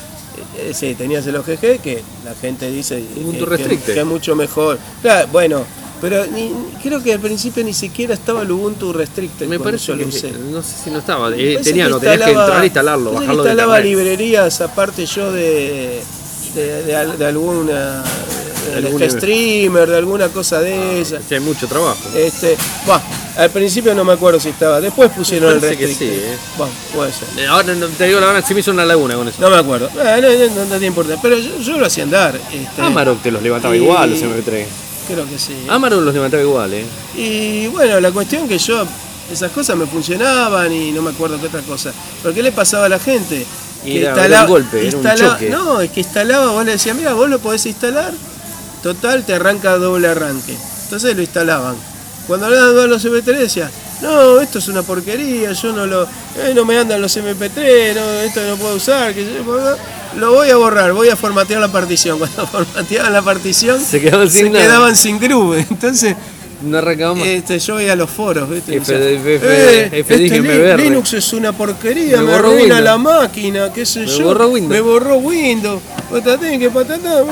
Eh, sí, tenías el OGG que la gente dice Ubuntu que, Restricted. que- que es mucho mejor. Claro, bueno, pero ni- creo que al principio ni siquiera estaba el Ubuntu Restricted. Me parece lo que no sé si no estaba. Eh, tenía, no, tenías que entrar a instalarlo, bajarlo de instalaba internet. librerías aparte yo de, de, de al- de alguna de streamer, de alguna cosa de esa. Sí, hay mucho trabajo. Este, bah, al principio no me acuerdo si estaba, después pusieron el parece que restricted. sí, eh. Bah, puede ser. Eh, Ahora no, te digo la verdad, se me hizo una laguna con eso. No me acuerdo. Ah, no, no, no te importa. Pero yo, yo lo hacía andar. Este, Amarok te los levantaba y- igual, los MP3. Creo que sí. Amarok los levantaba igual, eh. Y bueno, la cuestión que yo, esas cosas me funcionaban y no me acuerdo qué otra cosa. Pero ¿qué le pasaba a la gente? Que era, instala- era un golpe, era un instalaba- choque. No, es que instalaba, vos le decías, mira, vos lo podés instalar, total, te arranca doble arranque. Entonces lo instalaban. Cuando le daban a los MP3 decía, no, esto es una porquería, yo no lo. eh, no me andan los MP3, no, esto no puedo usar, que yo- lo voy a borrar, voy a formatear la partición. Cuando formateaban la partición, Se quedaban sin se nada. quedaban sin groove. Entonces, No arrancaba más. este, yo veía los foros, ¿viste? F- Decía, F- "Eh, F- este dije, Li- MBR". Linux es una porquería, Me me, borró arruina Windows. la máquina, qué sé Me yo. borró Windows. Me borró Windows. Patatín, que patatá,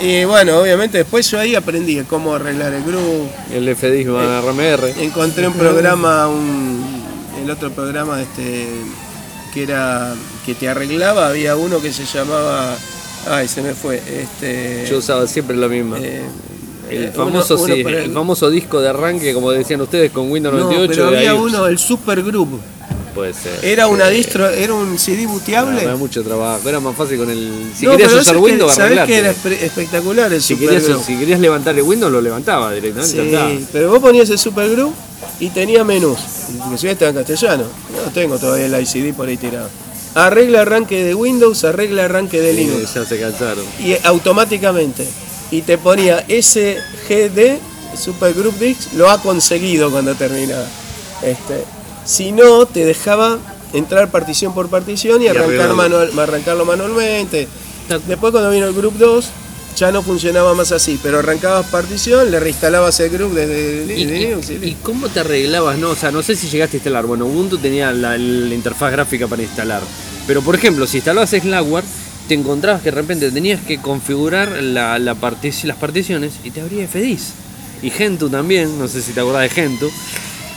Y bueno, obviamente después yo ahí aprendí cómo arreglar el groove. El FDI va a RMR. Encontré un programa, un, el otro programa este que era que te arreglaba, había uno que se llamaba ay se me fue, este Yo usaba siempre lo mismo. eh, el, eh, famoso, uno- uno sí, para el famoso disco de arranque, como decían ustedes, con Windows No, 98. pero había ahí- uno, el Super Group. Puede ser. Era una Eh, distro, era un CD no, booteable. Era mucho trabajo. Era más fácil con el. Si No, querías usar es que- Windows, ¿sabés que era espe- espectacular el Si Super querías, Group? si querías levantar el Windows, lo levantaba directamente. Sí, pero vos ponías el Super Group y tenía menús. Inclusive estaba en castellano. No tengo todavía el ICD por ahí tirado. Arregla arranque de Windows, arregla arranque de Sí, Linux. ya se cansaron. Y automáticamente. Y te ponía SGD, Super Group Dix, lo ha conseguido cuando terminaba. Este, si no, te dejaba entrar partición por partición y, Y arrancar manual, arrancarlo manualmente. Después cuando vino el Group 2, ya no funcionaba más así, pero arrancabas partición, le reinstalabas el group desde ¿Y, de y- Linux y y listo. cómo te arreglabas? No, o sea, no sé si llegaste a instalar. Bueno, Ubuntu tenía la, la interfaz gráfica para instalar. Pero, por ejemplo, si instalabas Slackware, te encontrabas que de repente tenías que configurar la, la partici- las particiones y te abría FDIS. Y Gentoo también, no sé si te acordás de Gentoo.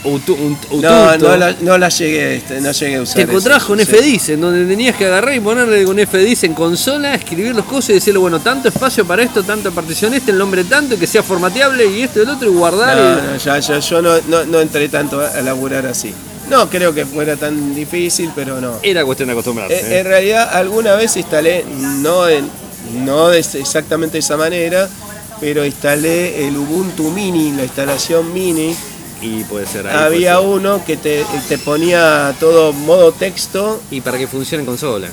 Utu- un- No, no la, no la llegué, este, no llegué a usar. Te encontrabas con sí. FDIS, en donde tenías que agarrar y ponerle con FDIS en consola, escribir los cosas y decirle, bueno, tanto espacio para esto, tanta partición este, el nombre tanto, que sea formateable y esto y el otro, y guardar. No, y- no, ya, ya, yo no, no, no entré tanto a laburar así. No creo que fuera tan difícil, pero no. Era cuestión de acostumbrarse. Eh, ¿eh? En realidad, alguna vez instalé, no, en, no de exactamente de esa manera, pero instalé el Ubuntu Mini, la instalación Mini. Y puede ser ahí. Había puede ser. uno que te, te ponía todo modo texto. Y para que funcione en consola.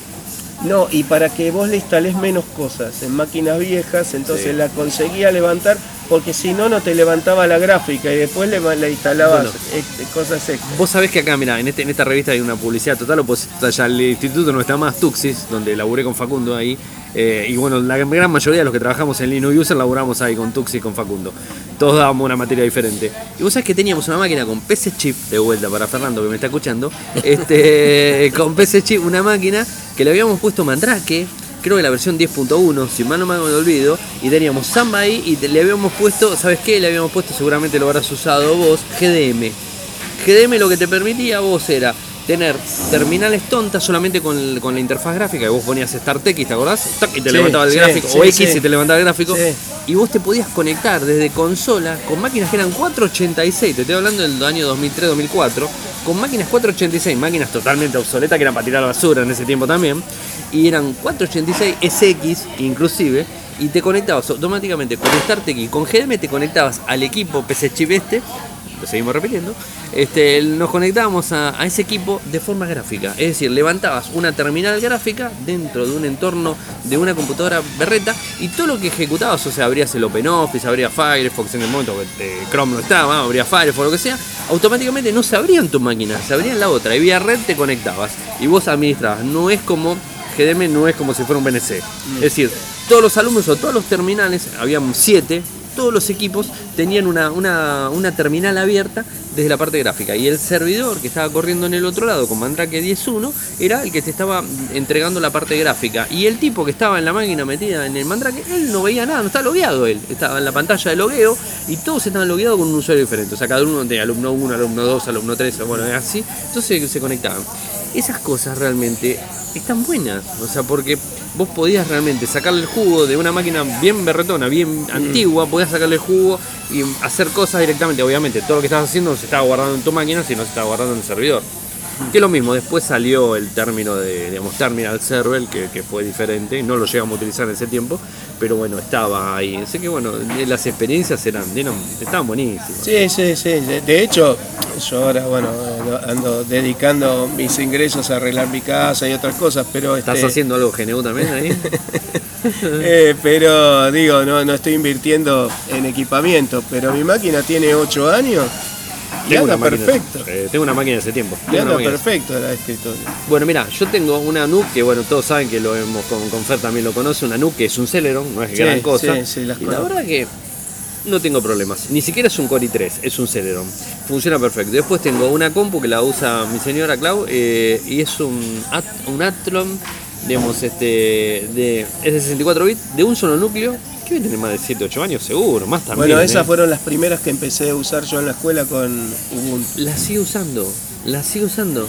No, y para que vos le instalés menos cosas en máquinas viejas, entonces Sí. la conseguía levantar, porque si no, no te levantaba la gráfica y después le, le instalabas Bueno. eh, cosas extras. Vos sabés que acá, mira, en, este, en esta revista hay una publicidad total oposición. Ya el instituto no está más, Tuxis, donde laburé con Facundo ahí. Eh, y bueno, la gran mayoría de los que trabajamos en Linux User laburamos ahí con Tuxis, con Facundo. Todos dábamos una materia diferente. Y vos sabés que teníamos una máquina con PC Chip, de vuelta para Fernando que me está escuchando, este, con PC Chip, una máquina que le habíamos puesto Mandrake, creo que la versión 10.1, si mal no me olvido, y teníamos Samba ahí y le habíamos puesto, ¿sabes qué? Le habíamos puesto, seguramente lo habrás usado vos, GDM. GDM lo que te permitía vos era tener terminales tontas solamente con, con la interfaz gráfica, que vos ponías Start X, ¿te acordás? Tac, y te Sí, levantaba el sí, gráfico, sí, o X y te levantaba el gráfico, y vos te podías conectar desde consola con máquinas que eran 486, te estoy hablando del año 2003-2004, con máquinas 486, máquinas totalmente obsoletas que eran para tirar la basura en ese tiempo también, y eran 486 SX inclusive, y te conectabas automáticamente con Start X, con GDM te conectabas al equipo PC Chip este, lo seguimos repitiendo, este, nos conectábamos a, ese equipo de forma gráfica. Es decir, levantabas una terminal gráfica dentro de un entorno de una computadora berreta y todo lo que ejecutabas, o sea, abrías el OpenOffice, abrías Firefox en el momento que Chrome no estaba, abrías Firefox, lo que sea, automáticamente no se abrían tu máquina, se abrían la otra y vía red te conectabas y vos administrabas. No es como GDM, no es como si fuera un BNC. Es decir, todos los alumnos o todos los terminales, habían siete, todos los equipos tenían una, una, una terminal abierta desde la parte gráfica. Y el servidor que estaba corriendo en el otro lado con Mandrake 10.1 era el que te estaba entregando la parte gráfica. Y el tipo que estaba en la máquina metida en el Mandrake, él no veía nada, no estaba logueado él, estaba en la pantalla de logueo y todos estaban logueados con un usuario diferente, o sea, cada uno de alumno 1, alumno 2, alumno 3, bueno, así, entonces se conectaban. Esas cosas realmente están buenas, o sea, porque vos podías realmente sacarle el jugo de una máquina bien berretona, bien antigua, podías sacarle el jugo y hacer cosas directamente. Obviamente, todo lo que estabas haciendo no se estaba guardando en tu máquina, sino se estaba guardando en el servidor. Que es lo mismo, después salió el término de, digamos, terminal server, que, que fue diferente, no lo llegamos a utilizar en ese tiempo, pero bueno, estaba ahí. Así que bueno, las experiencias eran, estaban buenísimas. Sí, sí, sí. De, de hecho, yo ahora, bueno, ando dedicando mis ingresos a arreglar mi casa y otras cosas, pero... ¿Estás este, haciendo algo GNU también ahí? eh, pero digo, no, no estoy invirtiendo en equipamiento, pero mi máquina tiene 8 años anda una máquina- perfecto. eh, tengo una máquina hace tiempo. Y Tengo anda una máquina. perfecto la escritorio. Bueno, mira, yo tengo una NUC que, bueno, todos saben que lo hemos con, con Fer también lo conoce, una NUC que es un Celeron, no es Sí, gran cosa. sí, sí, las y la verdad que no tengo problemas. Ni siquiera es un Core i3, es un Celeron. Funciona perfecto. Después tengo una compu que la usa mi señora Clau eh, y es un, At- un Athlon, digamos, este, de, es de 64 bits, de un solo núcleo, que debe tener más de 7, 8 años seguro, más también. Bueno, ¿eh? esas fueron las primeras que empecé a usar yo en la escuela con Ubuntu. La sigo usando, la sigo usando.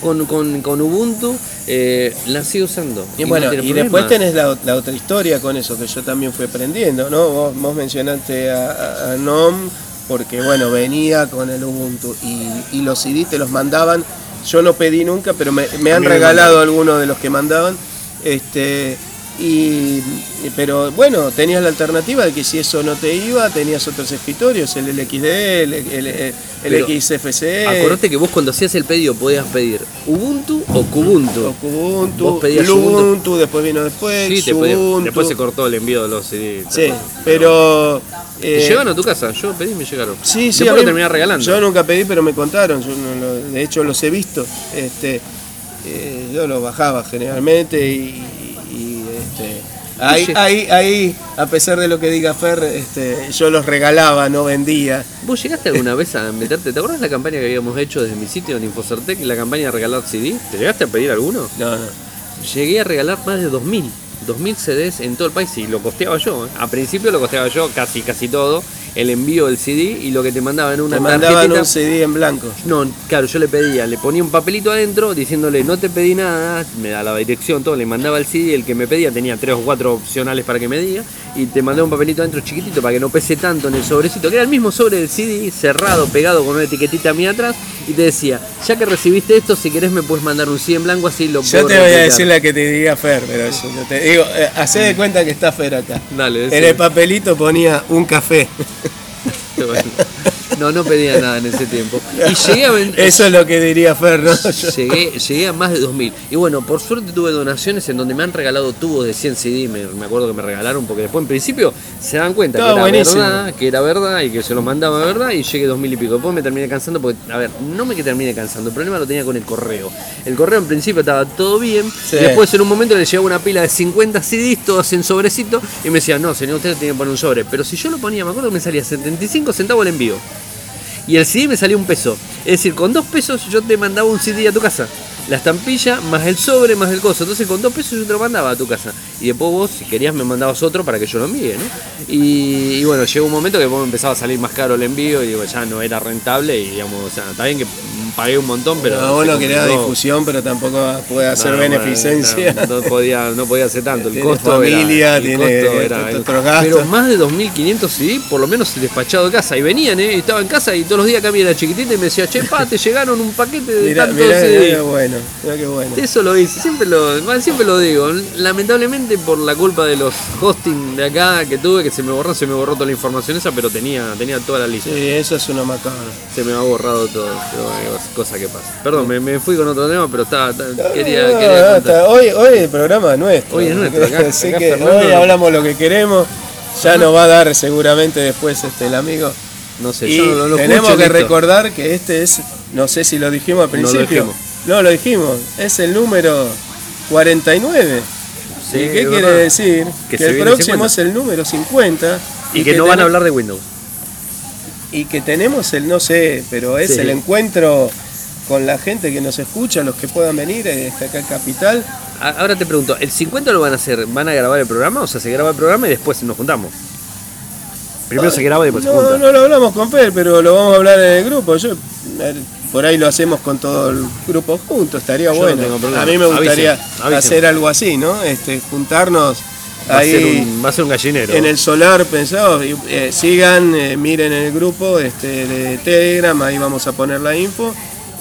Con, con, con Ubuntu eh, la sigo usando. Y no bueno, y después tenés la, la otra historia con eso que yo también fui aprendiendo, ¿no? Vos, vos mencionaste a, a- a NOM porque, bueno, venía con el Ubuntu y, y los CD te los mandaban. Yo no pedí nunca, pero me, me han regalado algunos de los que mandaban. Este, y, pero bueno, tenías la alternativa de que si eso no te iba, tenías otros escritorios, el LXD, el, el, XFCE. Acordate que vos cuando hacías el pedido podías pedir Ubuntu o Kubuntu. Ubuntu, Vos pedías Ubuntu, después vino después, Sí, te podía- Ubuntu. después se cortó el envío de los CD. Sí, pero... ¿Te eh, llegaron a tu casa? Yo pedí y me llegaron. Sí, sí, Después a lo mí- terminé regalando. Yo nunca pedí, pero me contaron. Yo no de hecho, los he visto. Este, eh, yo los bajaba generalmente y, ahí, ahí, ahí, a pesar de lo que diga Fer, este, yo los regalaba, no vendía. ¿Vos llegaste alguna vez a meterte? ¿Te acuerdas la campaña que habíamos hecho desde mi sitio en Infocertec? La campaña de regalar CD. ¿Te llegaste a pedir alguno? No, no. Llegué a regalar más de 2000. 2000 CDs en todo el país y lo costeaba yo. ¿eh? A principio lo costeaba yo casi casi todo. El envío del CD y lo que te mandaba en una Te mandaban tarjetita. un CD en blanco. No, claro, yo le pedía, le ponía un papelito adentro diciéndole no te pedí nada, me da la dirección, todo, le mandaba el CD, el que me pedía tenía tres o cuatro opcionales para que me diga, y te mandaba un papelito adentro chiquitito para que no pese tanto en el sobrecito, que era el mismo sobre del CD, cerrado, pegado con una etiquetita mía atrás, y te decía, ya que recibiste esto, si querés me puedes mandar un CD en blanco así lo Yo puedo te voy a replicar". decir la que te diga Fer, pero eso no te digo, eh, hacé de cuenta que está Fer acá. Dale, En el papelito ponía un café. Bueno. No, no pedía nada en ese tiempo. Y llegué a. Eso es lo que diría Fer, ¿no? Yo- Llegué, llegué a más de 2000. Y bueno, por suerte tuve donaciones en donde me han regalado tubos de 100 CD. Me, me acuerdo que me regalaron porque después en principio se dan cuenta que era buenísimo. verdad, que era verdad y que se los mandaba de verdad y llegué 2000 y pico. Después me terminé cansando porque, a ver, no me que terminé cansando, el problema lo tenía con el correo. El correo en principio estaba todo bien. Sí. Después en un momento le llegaba una pila de 50 CDs, todos en sobrecito, y me decía, no, señor, usted tiene que poner un sobre. Pero si yo lo ponía, me acuerdo que me salía 75 centavos el envío y el CD me salió un peso. Es decir, con dos pesos yo te mandaba un CD a tu casa. La estampilla, más el sobre, más el coso. Entonces con dos pesos yo te lo mandaba a tu casa. Y después vos, si querías, me mandabas otro para que yo lo envíe, ¿no? Y, y bueno, llegó un momento que vos me empezaba a salir más caro el envío y digo, ya no era rentable. Y digamos, o sea, está que pagué un montón, pero. no, se vos no querías complicó. difusión, pero tampoco puede hacer No, beneficencia. No, no podía, no podía hacer tanto. El Tiene costo familia, era, el tiene costo era- otros gastos. Pero más de 2.500 CD, por lo menos despachado de casa. Y venían, ¿eh? Estaba en casa y todos los días Cami era chiquitita y me decía, che, pa, te llegaron un paquete de Mirá, tantos mirá, CD. mirá qué bueno, mirá qué bueno. Eso lo hice, siempre lo, siempre lo digo. Lamentablemente por la culpa de los hosting de acá que tuve, que se me borró, se me borró toda la información esa, pero tenía, tenía toda la lista. Sí, eso es una macabra. Se me ha borrado todo, pero cosa que pasa. Perdón, me, me fui con otro tema, pero estaba, quería, No, está- hoy, hoy el programa es nuestro. Hoy es nuestro, acá- Así acá que Fernando hoy hablamos lo que queremos. Ya nos va a dar seguramente después este, el amigo. No sé, y yo no, lo tenemos que recordar que este es, no sé si lo dijimos al No lo principio. dijimos. No, lo dijimos. Es el número 49. Sí, ¿Y qué quiere verdad. decir? Que el próximo 50. es el número 50. Y que no van a hablar de Windows. Y que tenemos el, no sé, pero es Sí. el encuentro con la gente que nos escucha, los que puedan venir eh, acá en Capital. Ahora te pregunto, ¿el 50 lo van a hacer? ¿Van a grabar el programa? O sea, se graba el programa y después nos juntamos. Primero se graba y después se No, junta. no lo hablamos con Fer, pero lo vamos a hablar en el grupo. Yo, por ahí lo hacemos con todo el grupo juntos, estaría Yo no bueno. problema. a mí me gustaría hacer algo así, ¿no? Este, juntarnos Va a, ser ahí un, va a ser un gallinero. en el solar pensado. eh, sigan, eh, miren en el grupo este, de Telegram, ahí vamos a poner la info.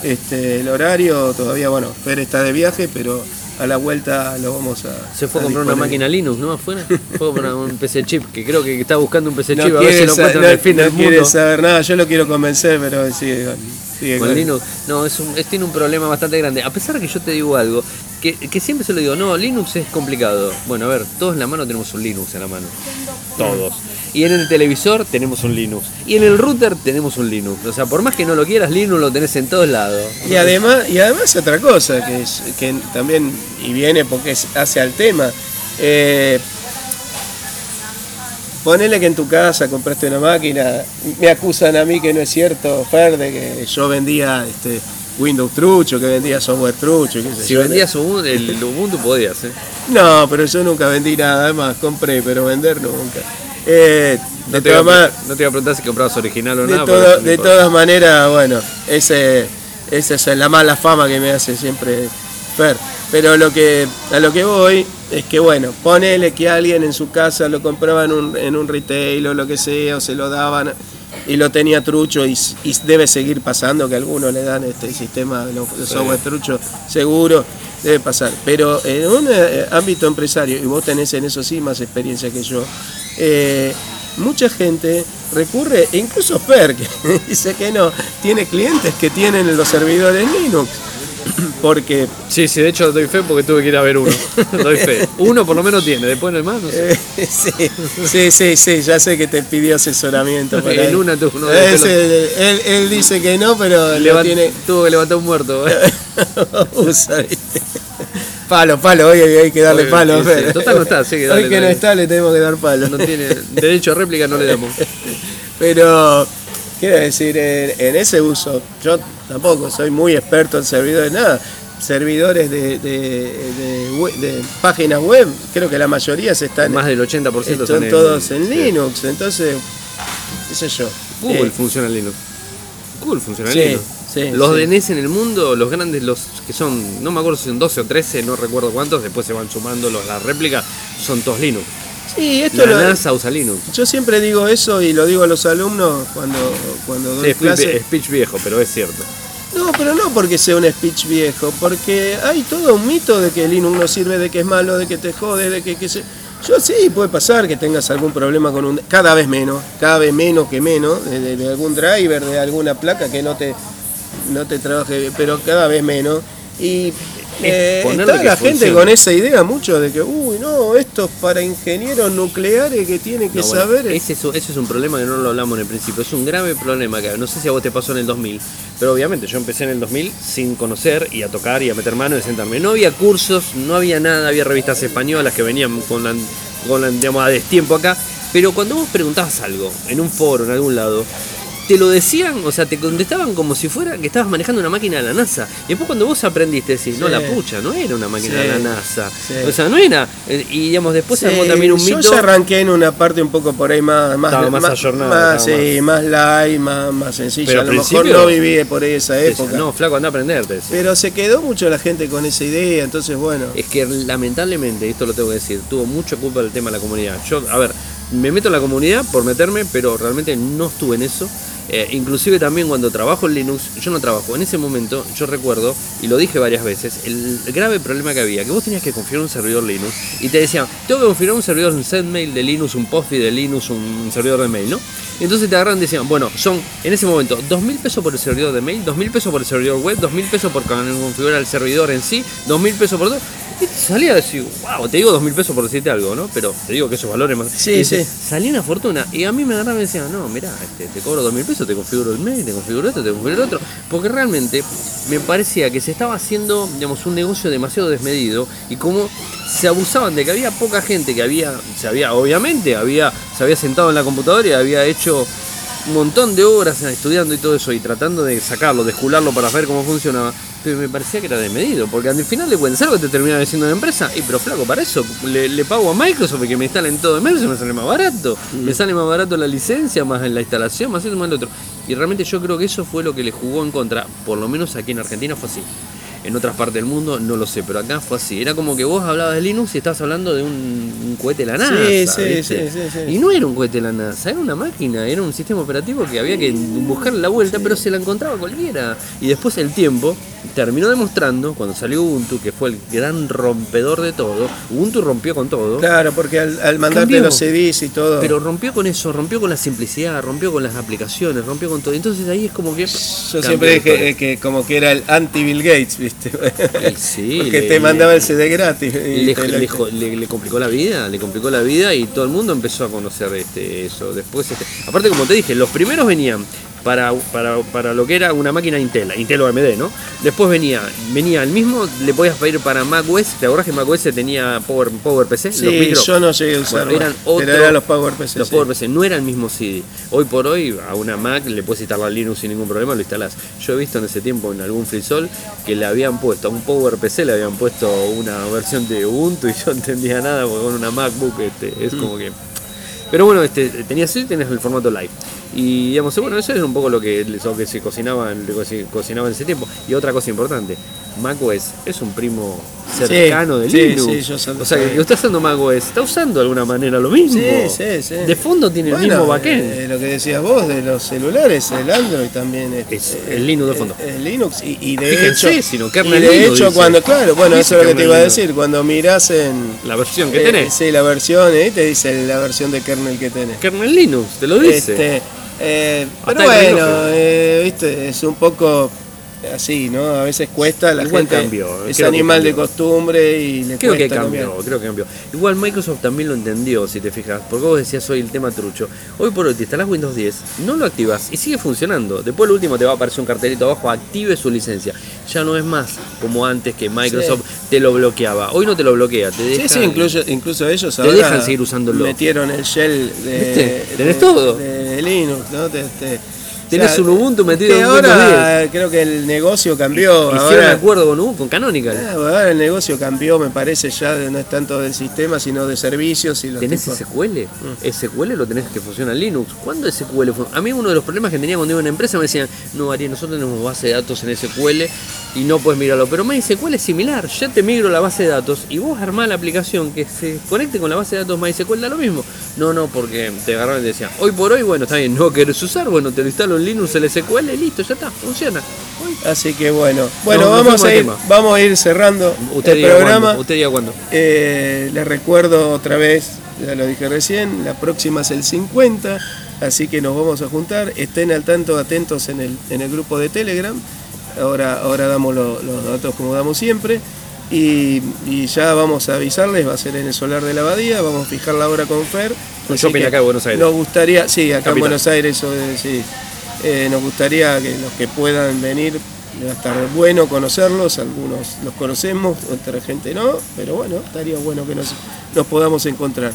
Este, el horario, todavía, bueno, Fer está de viaje, pero a la vuelta lo vamos a. Se fue a comprar una máquina Linux, ¿no? Afuera. Fue a comprar un PC chip, que creo que está buscando un PC No chip a ver si lo no- en el fin no del quiere mundo. saber nada, yo lo quiero convencer, pero sigue sigue Con con- Linux, no, es un- es- tiene un problema bastante grande. A pesar de que yo te digo algo, que, siempre se lo digo, no, Linux es complicado. Bueno, a ver, todos en la mano tenemos un Linux en la mano. Todos. Y en el televisor tenemos un Linux. Y en el router tenemos un Linux. O sea, por más que no lo quieras, Linux lo tenés en todos lados. Y además, y además otra cosa que, también, y viene porque hace al tema, eh, ponele que en tu casa compraste una máquina, me acusan a mí que no es cierto, Fer, de que yo vendía este, Windows trucho, que vendía software trucho, qué sé Si yo. vendías Ubuntu, el Ubuntu podías, ¿eh? No, pero yo nunca vendí nada, además compré, pero vender nunca. Eh, No te, iba a, maneras- pre- no te iba a preguntar si comprabas original o de, nada. todo- no de importa. todas maneras, bueno, ese, esa es la mala fama que me hace siempre Fer. Pero lo que, a lo que voy es que, bueno, ponele que alguien en su casa lo compraba en un, en un retail o lo que sea, o se lo daban y lo tenía trucho y, debe seguir pasando, que algunos le dan este sistema de software trucho, seguro, debe pasar. Pero en un eh, ámbito empresario, y vos tenés en eso sí más experiencia que yo, eh, mucha gente recurre, incluso Fer, que dice que no, tiene clientes que tienen los servidores Linux. Porque Sí, sí, de hecho doy fe porque tuve que ir a ver uno. doy fe. Uno por lo menos tiene, después no hay más, no sé. Sí, sí, sí, sí, ya sé que te pidió asesoramiento. En una tuvo, no, él, él dice que no, pero lo Levant- tiene. Tuvo que levantar un muerto. usa. Palo, palo, hoy hay que darle Obvio, palo. sí. Total no está, sí que dale, Hoy que no dale. está le tenemos que dar palo. No tiene derecho a réplica, no le damos. Pero, quiero decir, en, en ese uso, yo tampoco soy muy experto en servidores, nada. Servidores de, de, de we- de páginas web, creo que la mayoría se están, Más del 80% están son en- todos en. Linux, entonces, qué sé yo. Google Eh, funciona en Linux. Google funciona en Sí, Linux. sí, los sí. DNS en el mundo, los grandes, los que son, no me acuerdo si son 12 o 13, no recuerdo cuántos, después se van sumando los, las réplicas, son todos Linux. Sí, esto La lo- NASA usa Linux. yo siempre digo eso y lo digo a los alumnos cuando, cuando doy Sí, es clase. speech, speech viejo, pero es cierto. No, pero no porque sea un speech viejo, porque hay todo un mito de que Linux no sirve, de que es malo, de que te jode, de que, que se... Yo sí, puede pasar que tengas algún problema con un... Cada vez menos, cada vez menos que menos, de, de- de algún driver, de alguna placa que no te, no te trabaje, pero cada vez menos. Y eh, está la gente con esa idea mucho de que, uy, no, esto es para ingenieros nucleares que tienen que No, bueno, saber... ese, es, ese es un problema que no lo hablamos en el principio. Es un grave problema que no sé si a vos te pasó en el 2000, pero obviamente yo empecé en el 2000 sin conocer y a tocar y a meter mano y a sentarme. No había cursos, no había nada, había revistas españolas que venían con la, con la digamos, a destiempo acá. Pero cuando vos preguntabas algo en un foro, en algún lado, te lo decían, o sea, te contestaban como si fuera que estabas manejando una máquina de la NASA. Y después cuando vos aprendiste, decís, no, Sí. la pucha, no era una máquina Sí. de la NASA. Sí. O sea, no era. eh, Y digamos, después se armó también un yo mito. ya arranqué en una parte un poco por ahí más más Estaba más ayornada, más, sí, más light, más, más sencilla. Pero a lo mejor no viví por esa época. No, flaco, anda a aprenderte. decía. Pero se quedó mucho la gente con esa idea, entonces bueno. Es que lamentablemente, esto lo tengo que decir, tuvo mucha culpa del tema de la comunidad. Yo, a ver, me meto en la comunidad por meterme, pero realmente no estuve en eso. Eh, inclusive también cuando trabajo en Linux, yo no trabajo. En ese momento, yo recuerdo, y lo dije varias veces, el grave problema que había, que vos tenías que configurar un servidor Linux y te decían, tengo que configurar un servidor un setmail de Linux, un postfit de Linux, un servidor de mail, ¿no? Y entonces te agarran y decían, bueno, son en ese momento dos mil pesos por el servidor de mail, dos mil pesos por el servidor web, dos mil pesos por configurar el servidor en sí, dos mil pesos por todo. Y te salía a decir, wow, te digo dos mil pesos por decirte algo, ¿no? Pero te digo que esos valores más. Sí, sí. Salía una fortuna. Y a mí me agarraban y me decían, no, mirá, este, te cobro dos mil te configuro el mail, te configuro esto, te configuro el otro. Porque realmente me parecía que se estaba haciendo, digamos, un negocio demasiado desmedido y como se abusaban de que había poca gente que había, se había, obviamente, había, se había sentado en la computadora y había hecho un montón de horas estudiando y todo eso y tratando de sacarlo, de escularlo para ver cómo funcionaba, pero me parecía que era desmedido, porque al final de cuentas, algo que te terminaba diciendo la empresa, y pero flaco, para eso le, le pago a Microsoft que me instalen todo en mes, me sale más barato, me sale más barato la licencia, más la instalación, más esto, más lo otro. Y realmente yo creo que eso fue lo que le jugó en contra, por lo menos aquí en Argentina fue así. En otras partes del mundo no lo sé, pero acá fue así. Era como que vos hablabas de Linux y estabas hablando de un, un cohete de la NASA. Sí, sí, sí. Y no era un cohete de la NASA, era una máquina, era un sistema operativo que había que buscarle la vuelta, pero se la encontraba cualquiera. Y después el tiempo terminó demostrando, cuando salió Ubuntu, que fue el gran rompedor de todo, Ubuntu rompió con todo. Claro, porque al, al mandarte Cambió. los CDs y todo. Pero rompió con eso, rompió con la simplicidad, rompió con las aplicaciones, rompió con todo. Entonces ahí es como que. yo siempre dije eh, que como que era el anti-Bill Gates, ¿viste? Sí, porque le- te mandaba el CD gratis. lo- le- le complicó la vida, le complicó la vida y todo el mundo empezó a conocer este, eso. Después, este, aparte como te dije, los primeros venían para, para, para lo que era una máquina Intel, Intel o AMD, ¿no? Después venía, venía el mismo, le podías pedir para Mac OS, ¿te acordás que Mac OS tenía Power, Power PC? Sí, los micro? yo no llegué a usar. Bueno, eran otro- pero eran los PowerPC. Los sí. PowerPC no era el mismo CD. Hoy por hoy a una Mac le puedes instalar Linux sin ningún problema, lo instalás. Yo he visto en ese tiempo en algún FreeSol que le habían puesto a un PowerPC, le habían puesto una versión de Ubuntu y yo no entendía nada porque con una MacBook este, es como que... Pero bueno, este, tenías y tenías el formato live. Y digamos, bueno, eso es un poco lo que, lo que se cocinaba, lo que se cocinaba en ese tiempo. Y otra cosa importante, macOS es un primo cercano de sí, Linux. sí, yo o sea, que usted usando macOS, está usando de alguna manera lo mismo. Sí, sí, sí. De fondo tiene Bueno, el mismo backend. eh, lo que decías vos de los celulares, el Android también es, Es eh, el Linux de fondo. eh, El, Linux y, y de Fíjense, hecho, sino y kernel de Linux, hecho dice. cuando claro, bueno, eso es lo que te iba a decir, cuando mirás en La versión que eh, tenés. sí, la versión, ahí te dice la versión de kernel que tenés. Kernel Linux, te lo dice. Este, eh, pero Hasta bueno, eh, viste, es un poco así, ¿no? A veces cuesta, la Igual gente cambió, es creo animal de costumbre y le Creo que cambió, cambiar. creo que cambió. Igual Microsoft también lo entendió, si te fijas, porque vos decías hoy el tema trucho. Hoy por hoy te instalás Windows 10, no lo activas y sigue funcionando. Después lo último te va a aparecer un cartelito abajo, active su licencia. Ya no es más como antes que Microsoft te lo bloqueaba. Hoy no te lo bloquea, te deja. Sí, sí, incluso, incluso ellos Te ahora dejan seguir usándolo. metieron el shell de, ¿Viste? Tenés de- todo. de Linux, ¿no? Te- te- Tenés un Ubuntu metido en ahora creo que el negocio cambió. Hicieron ahora, acuerdo con, U- con Canonical. Ah, ahora el negocio cambió, me parece ya de- no es tanto del sistema, sino de servicios y los ¿Tenés tipos- SQL? Mm. SQL lo tenés que funciona en Linux. ¿Cuándo SQL fun- A mí uno de los problemas que tenía cuando iba a una empresa me decían, no, Ariel, nosotros tenemos base de datos en SQL y no puedes mirarlo. Pero MySQL es similar, ya te migro la base de datos y vos armás la aplicación que se conecte con la base de datos MySQL, da lo mismo. No, no, porque te agarraron y decían, hoy por hoy, bueno, está bien, no querés usar, bueno, te lo instalo en Linux el SQL listo, ya está, funciona. Así que bueno, bueno, No, vamos, a ir, vamos a ir cerrando Usted el programa. cuándo, usted diga cuándo. Eh, les recuerdo otra vez, ya lo dije recién, la próxima es el 50, así que nos vamos a juntar. Estén al tanto, atentos en el, en el grupo de Telegram. Ahora, ahora damos lo- los datos como damos siempre. Y, y ya vamos a avisarles, va a ser en el solar de la abadía, vamos a fijar la hora con Fer. Shopping acá de Buenos Aires. Nos gustaría, sí, acá en. Buenos Aires, eso sí. Eh, nos gustaría que los que puedan venir, va a estar bueno conocerlos, algunos los conocemos, otra gente no, pero bueno, estaría bueno que nos, nos podamos encontrar.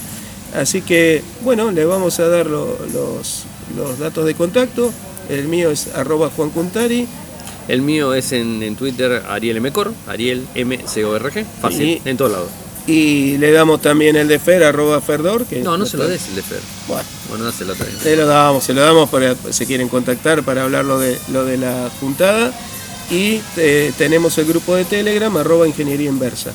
Así que, bueno, les vamos a dar lo- los, los datos de contacto. El mío es arroba Juan Cuntari. El mío es en, en Twitter Ariel Mcor, Ariel M-C-O-R-G, fácil, Y- en todos lados. Y le damos también el de Fer, arroba Ferdor. Que No, no se lo des el de Fer. Bueno, Bueno, dáselo otra vez. se lo damos, se lo damos para se quieren contactar para hablar lo de, lo de la juntada. Y eh, tenemos el grupo de Telegram, arroba Ingeniería Inversa.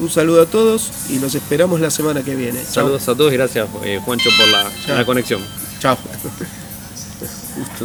Un saludo a todos y los esperamos la semana que viene. Chau. Saludos a todos y gracias, eh, Juancho, por la, la conexión. Chao.